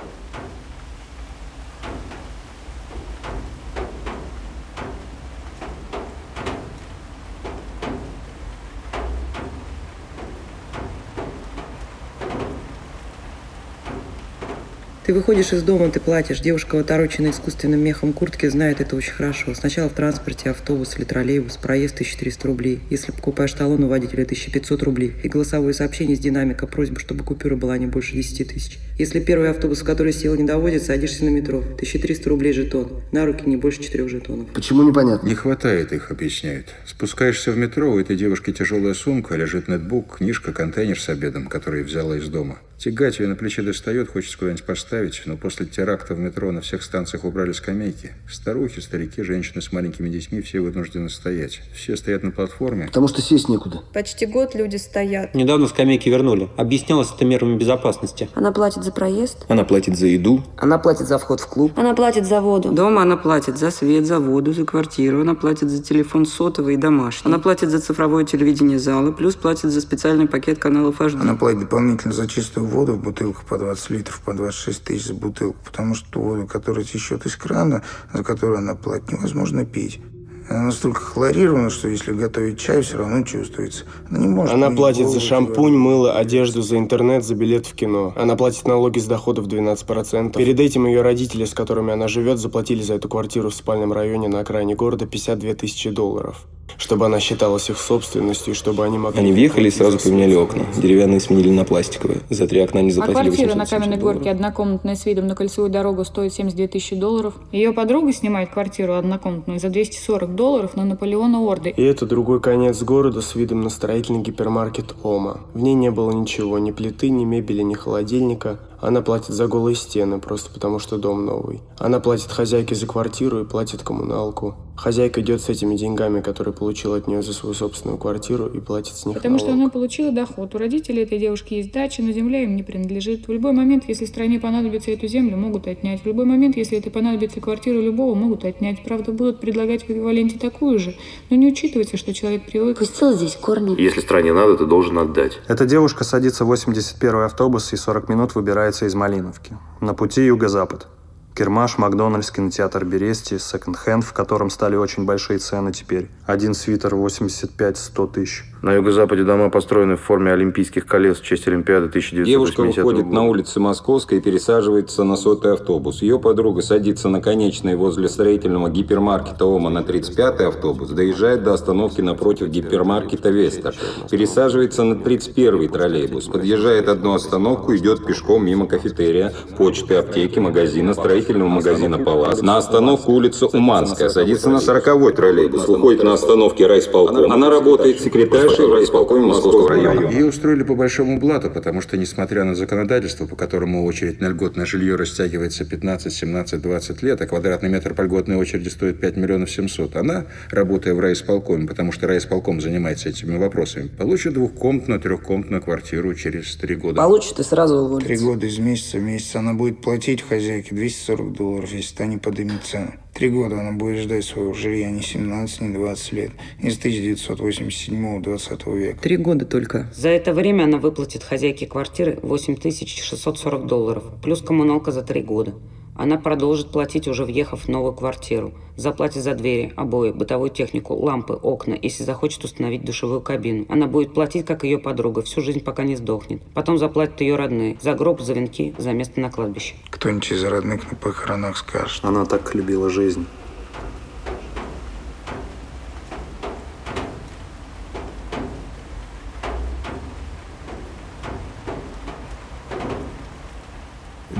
Ты выходишь из дома, ты платишь. Девушка в отороченной искусственным мехом куртке знает это очень хорошо. Сначала в транспорте автобус или троллейбус, проезд 1300 рублей. Если покупаешь талон у водителя 1500 рублей. И голосовое сообщение с динамика, просьба, чтобы купюра была не больше 10 тысяч. Если первый автобус, в который сел, не доводит, садишься на метро. 1300 рублей жетон. На руки не больше 4 жетонов. Почему непонятно? Не хватает их, объясняют. Спускаешься в метро, у этой девушки тяжелая сумка, лежит нетбук, книжка, контейнер с обедом, который взяла из дома. Тягать ее на плече достает, хочется куда-нибудь поставить, но после теракта в метро на всех станциях убрали скамейки. Старухи, старики, женщины с маленькими детьми все вынуждены стоять. Все стоят на платформе. Потому что сесть некуда. Почти год люди стоят. Недавно скамейки вернули. Объяснялось это мерами безопасности. Она платит за проезд. Она платит за еду. Она платит за вход в клуб. Она платит за воду. Дома она платит за свет, за воду, за квартиру. Она платит за телефон сотовый и домашний. Она платит за цифровое телевидение зала, плюс платит за специальный пакет каналов HD. Она платит дополнительно за чистую воду в бутылках по 20 литров, по 26 тысяч за бутылку, потому что воду, которая течет из крана, за которую она платит, невозможно пить. Она настолько хлорирована, что если готовить чай, все равно чувствуется. Она не может Она платит за шампунь, мыло, одежду, за интернет, за билет в кино. Она платит налоги с доходов 12%. Перед этим ее родители, с которыми она живет, заплатили за эту квартиру в спальном районе на окраине города 52 тысячи долларов. Чтобы она считалась их собственностью, чтобы они могли... Они въехали и сразу поменяли окна. Деревянные сменили на пластиковые. За три окна не А заплатили квартира 800 на Каменной горке однокомнатная с видом на кольцевую дорогу стоит 72 тысячи долларов. Ее подруга снимает квартиру однокомнатную за 240 долларов на Наполеона Орды. И это другой конец города с видом на строительный гипермаркет Ома. В ней не было ничего, ни плиты, ни мебели, ни холодильника. Она платит за голые стены, просто потому что дом новый. Она платит хозяйке за квартиру и платит коммуналку. Хозяйка идет с этими деньгами, которые получила от нее за свою собственную квартиру, и платит с них Потому что налог. она получила доход. У родителей этой девушки есть дача, но земля им не принадлежит. В любой момент, если стране понадобится эту землю, могут отнять. В любой момент, если это понадобится квартиру любого, могут отнять. Правда, будут предлагать в эквиваленте такую же, но не учитывается, что человек привык. Пустил здесь корни. Если стране надо, ты должен отдать. Эта девушка садится в 81-й автобус и 40 минут выбирается из Малиновки. На пути юго-запад. Кермаш, Макдональдс, кинотеатр Берести, секонд-хенд, в котором стали очень большие цены теперь. Один свитер 85-100 тысяч. На юго-западе дома построены в форме олимпийских колес в честь Олимпиады 1980 Девушка выходит года. на улице Московской и пересаживается на сотый автобус. Ее подруга садится на конечной возле строительного гипермаркета Ома на 35-й автобус, доезжает до остановки напротив гипермаркета Вестер, пересаживается на 31-й троллейбус, подъезжает одну остановку, идет пешком мимо кафетерия, почты, аптеки, магазина, строительного магазина Палас, на остановку улица Уманская, садится на 40-й троллейбус, выходит на остановке райсполком. Она работает секретаршей в райисполкоме Московского района. Ее устроили по большому блату, потому что, несмотря на законодательство, по которому очередь на льготное жилье растягивается 15, 17, 20 лет, а квадратный метр по льготной очереди стоит 5 миллионов 700, она, работая в райисполкоме, потому что райисполком занимается этими вопросами, получит двухкомнатную, трехкомнатную квартиру через три года. Получит и сразу уволится. Три года из месяца в месяц она будет платить хозяйке 240 долларов, если та не поднимет цену. Три года она будет ждать своего жилья не 17, не 20 лет, не с 1987 20 века. Три года только. За это время она выплатит хозяйке квартиры 8640 долларов, плюс коммуналка за три года. Она продолжит платить, уже въехав в новую квартиру. Заплатит за двери, обои, бытовую технику, лампы, окна, если захочет установить душевую кабину. Она будет платить, как ее подруга, всю жизнь, пока не сдохнет. Потом заплатят ее родные. За гроб, за венки, за место на кладбище. Кто-нибудь из родных на похоронах скажет. Она так любила жизнь.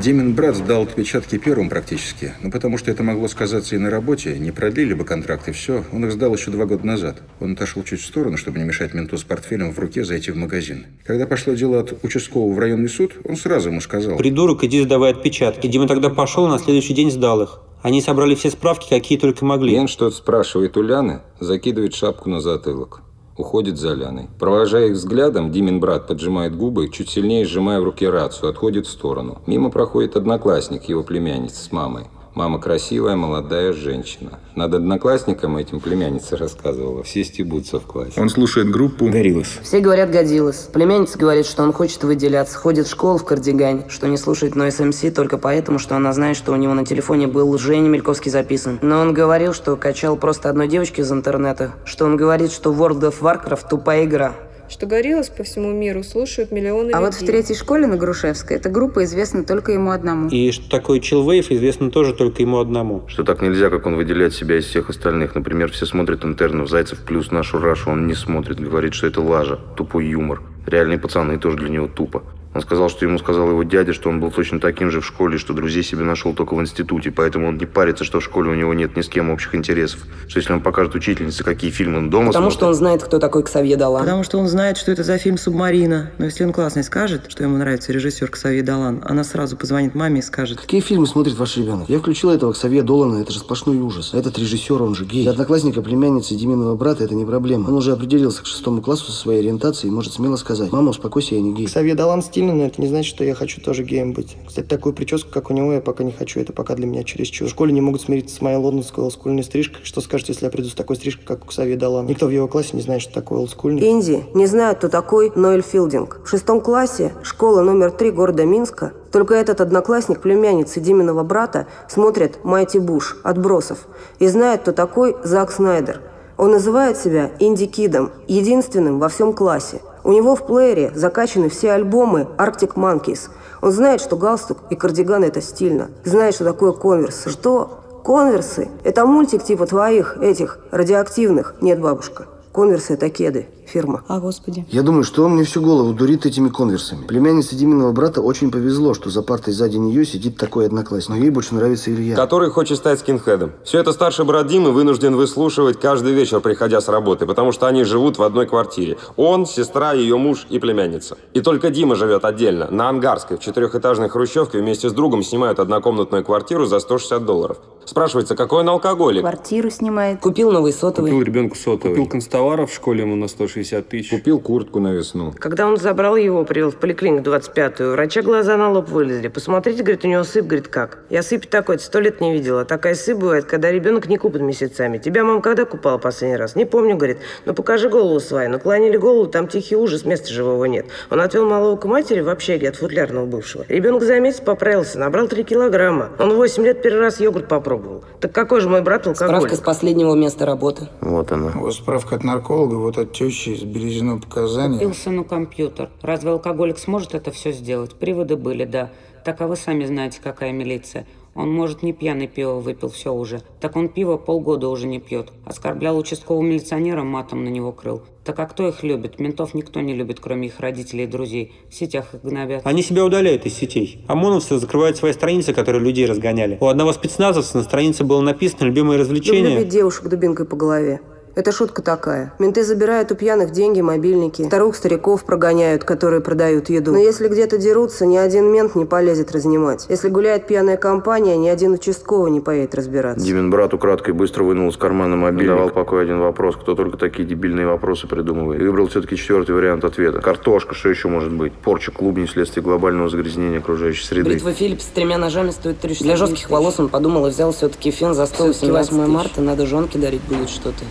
Димин брат сдал отпечатки первым практически, ну потому что это могло сказаться и на работе, не продлили бы контракт и все. Он их сдал еще два года назад. Он отошел чуть в сторону, чтобы не мешать менту с портфелем в руке зайти в магазин. Когда пошло дело от участкового в районный суд, он сразу ему сказал. Придурок, иди сдавай отпечатки. Дима тогда пошел, а на следующий день сдал их. Они собрали все справки, какие только могли. Ген что-то спрашивает у Ляны, закидывает шапку на затылок. Уходит за Ляной. Провожая их взглядом, Димин брат поджимает губы, чуть сильнее сжимая в руке рацию, отходит в сторону. Мимо проходит одноклассник его племянницы с мамой. Мама красивая, молодая женщина. Над одноклассником этим племянница рассказывала. Все стебутся в классе. Он слушает группу Гориллас. Все говорят «годилось». Племянница говорит, что он хочет выделяться, ходит в школу в кардигане, что не слушает Noise MC только поэтому, что она знает, что у него на телефоне был Женя Мельковский записан. Но он говорил, что качал просто одной девочки из интернета, что он говорит, что World of Warcraft тупая игра, Что гориллас по всему миру слушают миллионы А людей. вот в третьей школе на Грушевской эта группа известна только ему одному. И что такое чилвейв, известно тоже только ему одному. Что так нельзя, как он выделяет себя из всех остальных. Например, все смотрят интернов, Зайцев плюс нашу Рашу, он не смотрит, говорит, что это лажа, тупой юмор. Реальные пацаны тоже для него тупо. Он сказал, что ему сказал его дядя, что он был точно таким же в школе, что друзей себе нашел только в институте, поэтому он не парится, что в школе у него нет ни с кем общих интересов. Что если он покажет учительнице, какие фильмы он дома Потому смотрит... что он знает, кто такой Ксавье Далан. Потому что он знает, что это за фильм «Субмарина». Но если он классный скажет, что ему нравится режиссер Ксавье Далан, она сразу позвонит маме и скажет. Какие фильмы смотрит ваш ребенок? Я включила этого Ксавье Долана, это же сплошной ужас. А этот режиссер, он же гей. Для одноклассника, племянницы Диминого брата это не проблема. Он уже определился к шестому классу со своей ориентацией и может смело сказать, мама, успокойся, я не гей. Ксавье Далан стильный, но это не значит, что я хочу тоже геем быть. Кстати, такую прическу, как у него, я пока не хочу. Это пока для меня чересчур. В школе не могут смириться с моей лондонской олдскульной стрижкой. Что скажете, если я приду с такой стрижкой, как у Ксавье Далан? Никто в его классе не знает, что такое олдскульный. Инди не знают, кто такой Ноэль Филдинг. В шестом классе, школа номер три города Минска, только этот одноклассник племянницы Диминого брата смотрит «Майти Буш» «Отбросов» и знает, кто такой Зак Снайдер. Он называет себя инди-кидом, единственным во всем классе. У него в плеере закачаны все альбомы Arctic Monkeys. Он знает, что галстук и кардиган – это стильно. Знает, что такое конверсы. Что? Конверсы? Это мультик типа твоих, этих, радиоактивных. Нет, бабушка. Конверсы – это кеды. Фирма. А, господи. Я думаю, что он мне всю голову дурит этими конверсами. Племяннице Диминого брата очень повезло, что за партой сзади нее сидит такой одноклассник. Но ей больше нравится Илья. Который хочет стать скинхедом. Все это старший брат Димы вынужден выслушивать каждый вечер, приходя с работы, потому что они живут в одной квартире. Он, сестра, ее муж и племянница. И только Дима живет отдельно, на Ангарской, в четырехэтажной хрущевке, вместе с другом снимают однокомнатную квартиру за 160 долларов. Спрашивается, какой он алкоголик? Квартиру снимает. Купил новый сотовый. Купил ребенку сотовый. Купил констоваров в школе ему на 160 тысяч. Купил куртку на весну. Когда он забрал его, привел в поликлинику 25-ю, врача глаза на лоб вылезли. Посмотрите, говорит, у него сыпь, говорит, как? Я сыпь такой сто лет не видела. Такая сыпь бывает, когда ребенок не купит месяцами. Тебя мама когда купала последний раз? Не помню, говорит. Ну покажи голову свою. Наклонили голову, там тихий ужас, места живого нет. Он отвел малого к матери в общаге от футлярного бывшего. Ребенок за месяц поправился, набрал 3 килограмма. Он 8 лет первый раз йогурт попробовал. Так какой же мой брат алкоголик? Справка с последнего места работы. Вот она. Вот справка от нарколога, вот от тещи из Березиного показания. Купил сыну компьютер. Разве алкоголик сможет это все сделать? Приводы были, да. Так а вы сами знаете, какая милиция. Он, может, не пьяный пиво выпил, все уже. Так он пиво полгода уже не пьет. Оскорблял участкового милиционера, матом на него крыл. Так а кто их любит? Ментов никто не любит, кроме их родителей и друзей. В сетях их гнобят. Они себя удаляют из сетей. ОМОНовцы закрывают свои страницы, которые людей разгоняли. У одного спецназовца на странице было написано «Любимое развлечение». бить девушек дубинкой по голове. Это шутка такая. Менты забирают у пьяных деньги, мобильники. Старух, стариков прогоняют, которые продают еду. Но если где-то дерутся, ни один мент не полезет разнимать. Если гуляет пьяная компания, ни один участковый не поедет разбираться. Димин брат украдкой быстро вынул из кармана мобильник. Давал покой один вопрос. Кто только такие дебильные вопросы придумывает. И выбрал все-таки четвертый вариант ответа. Картошка, что еще может быть? Порча клубней вследствие глобального загрязнения окружающей среды. Бритва Philips с тремя ножами стоит 3 Для жестких волос он подумал и взял все-таки фен за 118 8 марта. Надо жонке дарить будет что-то.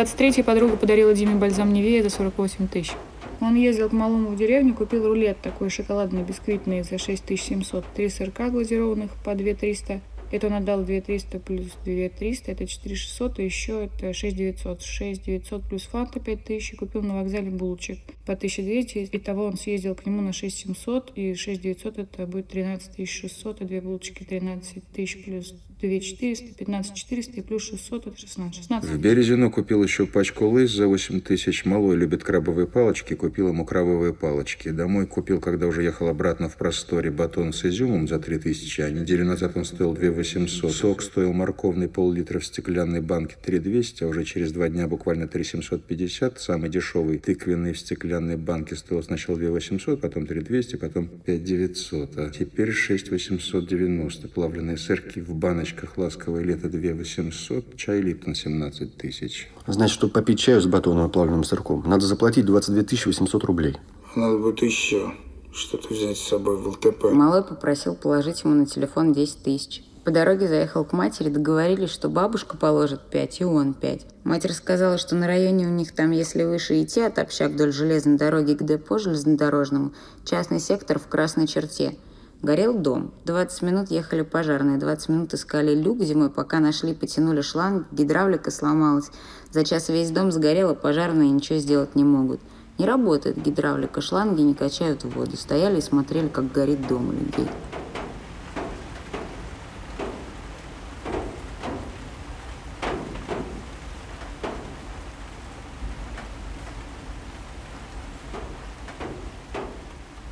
23-й подруга подарила Диме бальзам Невея за 48 тысяч. Он ездил к малому в деревню, купил рулет такой шоколадный, бисквитный за 6700, три сырка глазированных по 2300. Это он отдал 2300 плюс 2300, это 4600, и еще это 6900. 6900 плюс фанта 5000, купил на вокзале булочек по 1200. Итого он съездил к нему на 6700, и 6900 это будет 13600, и две булочки 13 тысяч плюс 2400, 15 400 и плюс 600 это 16. 16. В Березино купил еще пачку лыс за 8 тысяч. Малой любит крабовые палочки, купил ему крабовые палочки. Домой купил, когда уже ехал обратно в просторе, батон с изюмом за 3 тысячи, а неделю назад он стоил 2 800. Сок стоил морковный пол-литра в стеклянной банке 3 200, а уже через два дня буквально 3 750. Самый дешевый тыквенный в стеклянной банке стоил сначала 2 800, потом 3 200, потом 5 900, а теперь 6 890. Плавленые сырки в баночках ласковое лето 2 800, чай Липтон 17 тысяч. Значит, чтобы попить чаю с батоном и плавленым сырком, надо заплатить 22 800 рублей. Надо будет еще что-то взять с собой в ЛТП. Малой попросил положить ему на телефон 10 тысяч. По дороге заехал к матери, договорились, что бабушка положит 5 и он 5. Мать рассказала, что на районе у них там, если выше идти от общак вдоль железной дороги к депо железнодорожному, частный сектор в красной черте. Горел дом. 20 минут ехали пожарные, 20 минут искали люк зимой, пока нашли, потянули шланг, гидравлика сломалась. За час весь дом сгорел, а пожарные ничего сделать не могут. Не работает гидравлика, шланги не качают воду. Стояли и смотрели, как горит дом у людей.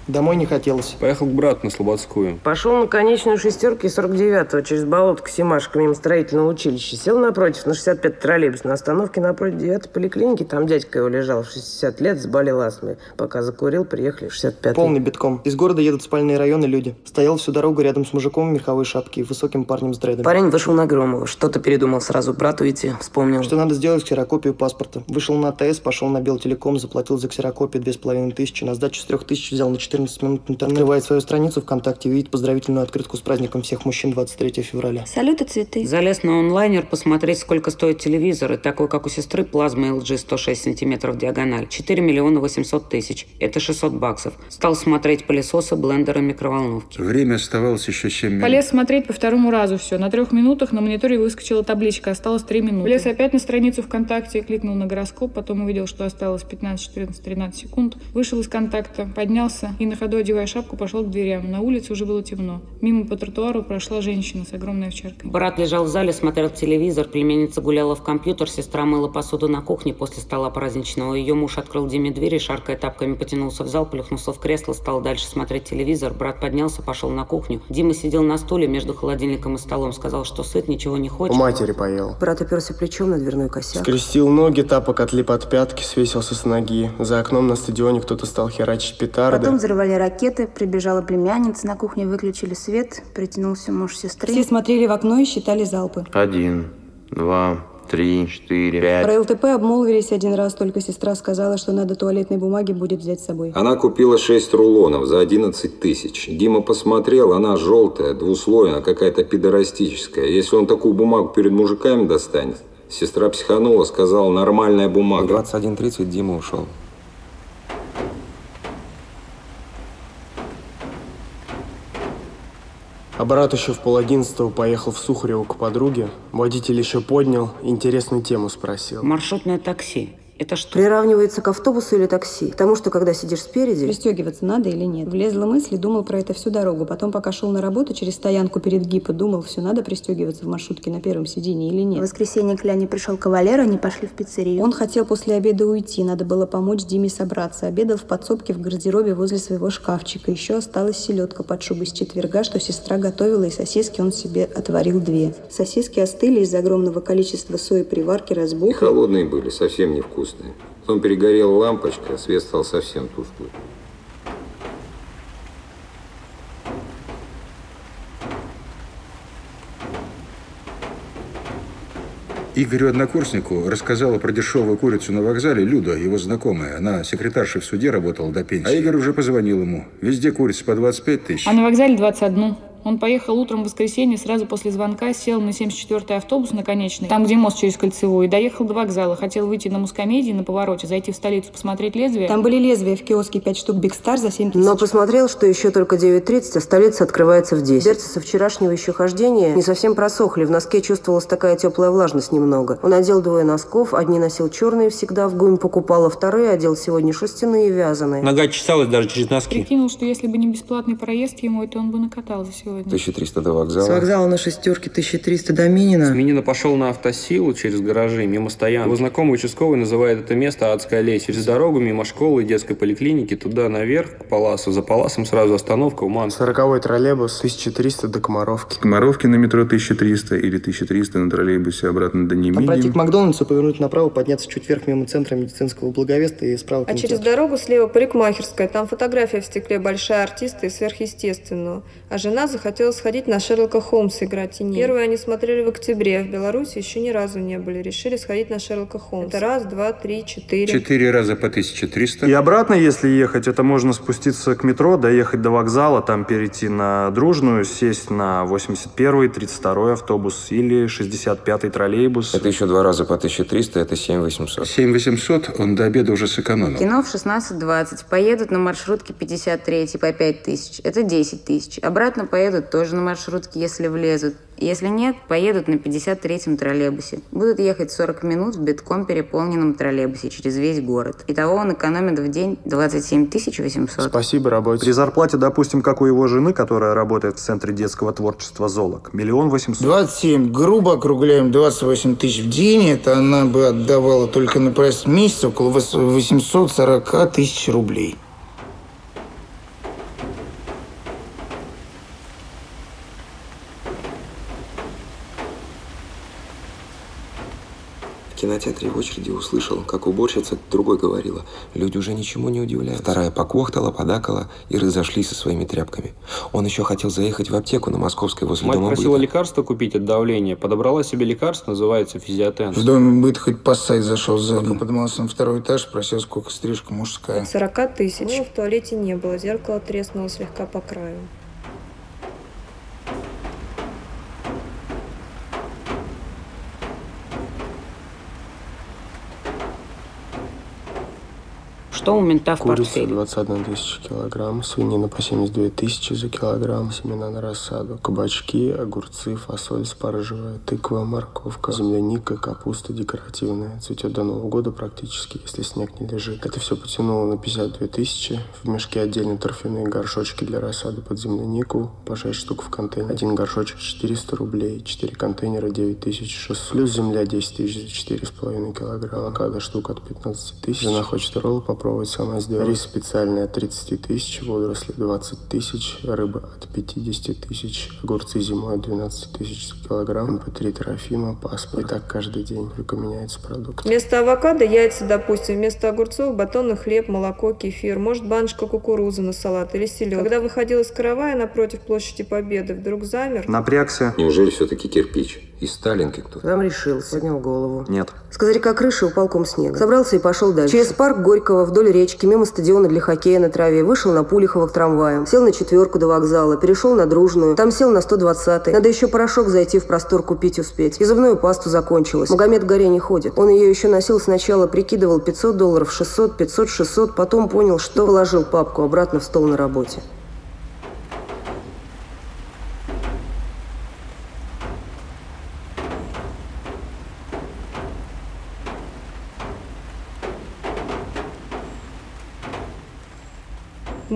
Домой не хотелось. Поехал к брату на Слободскую. Пошел на конечную шестерке 49-го через болото к Симашко мимо строительного училища. Сел напротив на 65-й троллейбус. На остановке напротив 9-й поликлиники. Там дядька его лежал в 60 лет, заболел астмой. Пока закурил, приехали в 65-й. Полный битком. Из города едут спальные районы люди. Стоял всю дорогу рядом с мужиком в меховой шапке и высоким парнем с дредами. Парень вышел на Громова. Что-то передумал сразу брату идти. Вспомнил. Что надо сделать ксерокопию паспорта. Вышел на АТС, пошел на Белтелеком, заплатил за ксерокопию 2500. На сдачу с 3000 взял на 14 минут. Открывает свою страницу ВКонтакте и видит поздравительную открытку с праздником всех мужчин 23 февраля. Салют и цветы. Залез на онлайнер посмотреть, сколько стоит телевизор. И такой, как у сестры, плазма LG 106 сантиметров диагональ. 4 миллиона 800 тысяч. Это 600 баксов. Стал смотреть пылесосы, блендеры, микроволновки. Время оставалось еще 7 минут. Полез смотреть по второму разу все. На трех минутах на мониторе выскочила табличка. Осталось три минуты. Полез опять на страницу ВКонтакте, кликнул на гороскоп, потом увидел, что осталось 15, 14, 13 секунд. Вышел из контакта, поднялся и на ходу, одевая шапку, пошел к дверям. На улице уже было темно. Мимо по тротуару прошла женщина с огромной овчаркой. Брат лежал в зале, смотрел телевизор, племянница гуляла в компьютер, сестра мыла посуду на кухне после стола праздничного. Ее муж открыл Диме дверь и, шаркая тапками, потянулся в зал, плюхнулся в кресло, стал дальше смотреть телевизор. Брат поднялся, пошел на кухню. Дима сидел на стуле между холодильником и столом, сказал, что сыт, ничего не У хочет. матери поел. Брат оперся плечом на дверной косяк. Скрестил ноги, тапок отлип от пятки, свесился с ноги. За окном на стадионе кто-то стал херачить петарды. Потом взорвали ракеты, прибежала племянница, на кухне выключили свет, притянулся муж сестры. Все смотрели в окно и считали залпы. Один, два, три, четыре, пять. Про ЛТП обмолвились один раз, только сестра сказала, что надо туалетной бумаги будет взять с собой. Она купила 6 рулонов за 11 тысяч. Дима посмотрел, она желтая, двуслойная, какая-то пидорастическая. Если он такую бумагу перед мужиками достанет, сестра психанула, сказала, нормальная бумага. 21.30 Дима ушел. А брат еще в пол одиннадцатого поехал в Сухарево к подруге. Водитель еще поднял, интересную тему спросил. Маршрутное такси. Это что? Приравнивается к автобусу или такси. К тому, что когда сидишь спереди... Пристегиваться надо или нет? Влезла мысль, и думал про это всю дорогу. Потом, пока шел на работу через стоянку перед ГИПа, думал, все надо пристегиваться в маршрутке на первом сидении или нет. В воскресенье к Ляне пришел кавалер, они пошли в пиццерию. Он хотел после обеда уйти, надо было помочь Диме собраться. Обедал в подсобке в гардеробе возле своего шкафчика. Еще осталась селедка под шубой с четверга, что сестра готовила, и сосиски он себе отварил две. Сосиски остыли из-за огромного количества сои при варке, И разбухли. холодные были, совсем невкусные. Потом перегорела лампочка, свет стал совсем тусклый. Игорю однокурснику рассказала про дешевую курицу на вокзале Люда, его знакомая. Она секретаршей в суде работала до пенсии. А Игорь уже позвонил ему. Везде курица по 25 тысяч. А на вокзале 21. Он поехал утром в воскресенье, сразу после звонка сел на 74-й автобус на конечный, там, где мост через Кольцевую, и доехал до вокзала. Хотел выйти на Мускомедии на повороте, зайти в столицу, посмотреть лезвие. Там были лезвия в киоске 5 штук Биг Стар за 7 тысяч. Но посмотрел, что еще только 9.30, а столица открывается в 10. Сердце со вчерашнего еще хождения не совсем просохли. В носке чувствовалась такая теплая влажность немного. Он одел двое носков. Одни носил черные всегда, в ГУМе покупал, а вторые одел сегодня шерстяные и вязаные. Нога чесалась даже через носки. Прикинул, что если бы не бесплатный проезд ему, это он бы накатал за сегодня. 1300 до вокзала. С вокзала на шестерке 1300 до Минина. Минина пошел на автосилу через гаражи, мимо стоянок. Его знакомый участковый называет это место адская лезь. Через дорогу, мимо школы и детской поликлиники, туда наверх, к Паласу. За Паласом сразу остановка у Манса. Сороковой троллейбус 1300 до Комаровки. Комаровки на метро 1300 или 1300 на троллейбусе обратно до пройти Немини. к Макдональдсу, повернуть направо, подняться чуть вверх мимо центра медицинского благовеста и справа А через дорогу слева парикмахерская. Там фотография в стекле большая артиста и сверхъестественного. А жена захотела сходить на Шерлока Холмса играть теней. Первую они смотрели в октябре. В Беларуси еще ни разу не были. Решили сходить на Шерлока Холмса. Это раз, два, три, четыре. Четыре раза по 1300. И обратно, если ехать, это можно спуститься к метро, доехать до вокзала, там перейти на Дружную, сесть на 81-й, 32-й автобус или 65-й троллейбус. Это еще два раза по 1300, это 7800. 7800 он до обеда уже сэкономил. Кино в 16.20. Поедут на маршрутке 53 по 5 тысяч. Это 10 тысяч. Обратно поедут тоже на маршрутке, если влезут. Если нет, поедут на 53-м троллейбусе. Будут ехать 40 минут в битком переполненном троллейбусе через весь город. Итого он экономит в день 27 800. Спасибо работе. При зарплате, допустим, как у его жены, которая работает в Центре детского творчества «Золок», миллион восемьсот. 27, грубо округляем, 28 тысяч в день. Это она бы отдавала только на проезд месяц около вос- 840 тысяч рублей. Кинотеатре в очереди услышал, как уборщица другой говорила. Люди уже ничему не удивляются. Вторая поквохтала, подакала и разошлись со своими тряпками. Он еще хотел заехать в аптеку на Московской возле Мать дома просила быта. лекарство купить от давления. Подобрала себе лекарство, называется физиотен. В доме быт хоть поссать зашел сзади. Пока поднимался на второй этаж, спросил, сколько стрижка мужская. 40 тысяч. Ну, в туалете не было. Зеркало треснуло слегка по краю. Что у мента в Курица портфеле? 21 тысяча килограмм, свинина по 72 тысячи за килограмм, семена на рассаду, кабачки, огурцы, фасоль спаржевая, тыква, морковка, земляника, капуста декоративная. Цветет до Нового года практически, если снег не лежит. Это все потянуло на 52 тысячи. В мешке отдельно торфяные горшочки для рассады под землянику, по 6 штук в контейнер. Один горшочек 400 рублей, 4 контейнера 9600. Плюс земля 10 тысяч за 4,5 килограмма. Авокадо штук от 15 тысяч. Жена хочет ролл попробовать сама сделать. Рис специальный от 30 тысяч, водоросли 20 тысяч, рыба от 50 тысяч, огурцы зимой от 12 тысяч за килограмм, MP3 Трофима, паспорт. И так каждый день, только меняется продукт. Вместо авокадо яйца, допустим, вместо огурцов батонный хлеб, молоко, кефир, может баночка кукурузы на салат или селедка. Когда выходил из каравая напротив площади Победы, вдруг замер. Напрягся. Неужели все-таки кирпич? Из Сталинки кто-то. Там решился, поднял голову. Нет. С козырька крыши упал ком снега. Собрался и пошел дальше. Через парк Горького, вдоль речки, мимо стадиона для хоккея на траве, вышел на Пулихова к трамваям. Сел на четверку до вокзала, перешел на Дружную. Там сел на 120-й. Надо еще порошок зайти в простор купить успеть. И зубную пасту закончилась. Магомед в горе не ходит. Он ее еще носил сначала, прикидывал 500 долларов, 600, 500, 600. Потом понял, что положил папку обратно в стол на работе.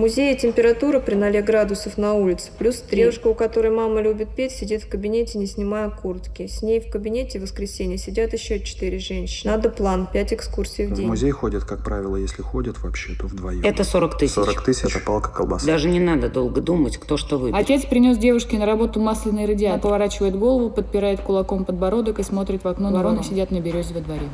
Музее температура при 0 градусов на улице, плюс 3. Девушка, у которой мама любит петь, сидит в кабинете, не снимая куртки. С ней в кабинете в воскресенье сидят еще 4 женщины. Надо план, 5 экскурсий в В день. музей ходят, как правило, если ходят вообще, то вдвоем. Это 40 тысяч. 40 тысяч – это палка колбасы. Даже не надо долго думать, кто что выберет. Отец принес девушке на работу масляный радиатор. Она поворачивает голову, подпирает кулаком подбородок и смотрит в окно. Вороны сидят на березе во дворе.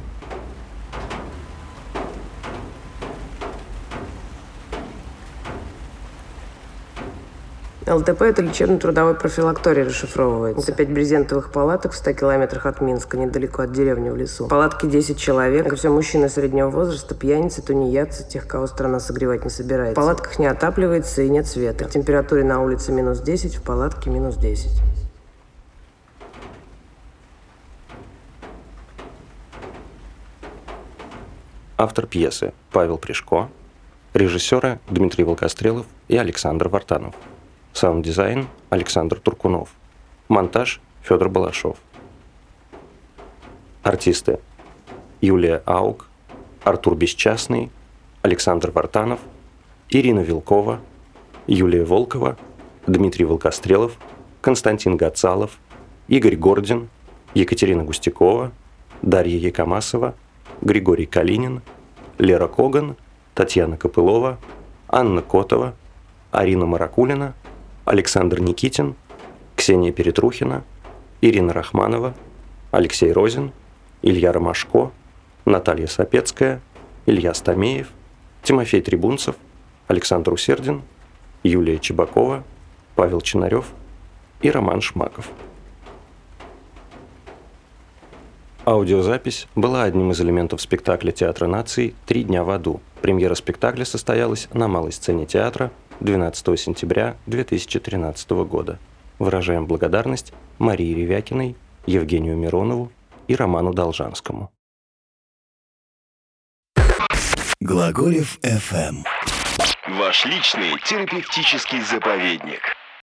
ЛТП – это лечебно-трудовой профилакторий расшифровывается. Это пять брезентовых палаток в 100 километрах от Минска, недалеко от деревни в лесу. Палатки 10 человек. Как все мужчины среднего возраста, пьяницы, тунеядцы, тех, кого страна согревать не собирается. В палатках не отапливается и нет света. В температуре на улице минус 10, в палатке минус 10. Автор пьесы Павел Пришко, режиссеры Дмитрий Волкострелов и Александр Вартанов. Саунд-дизайн Александр Туркунов. Монтаж Федор Балашов. Артисты Юлия Аук, Артур Бесчастный, Александр Вартанов, Ирина Вилкова, Юлия Волкова, Дмитрий Волкострелов, Константин Гацалов, Игорь Гордин, Екатерина Густякова, Дарья Якомасова, Григорий Калинин, Лера Коган, Татьяна Копылова, Анна Котова, Арина Маракулина, Александр Никитин, Ксения Перетрухина, Ирина Рахманова, Алексей Розин, Илья Ромашко, Наталья Сапецкая, Илья Стамеев, Тимофей Трибунцев, Александр Усердин, Юлия Чебакова, Павел Чинарев и Роман Шмаков. Аудиозапись была одним из элементов спектакля Театра наций «Три дня в аду». Премьера спектакля состоялась на малой сцене театра 12 сентября 2013 года. Выражаем благодарность Марии Ревякиной, Евгению Миронову и Роману Должанскому. Глаголев FM. Ваш личный терапевтический заповедник.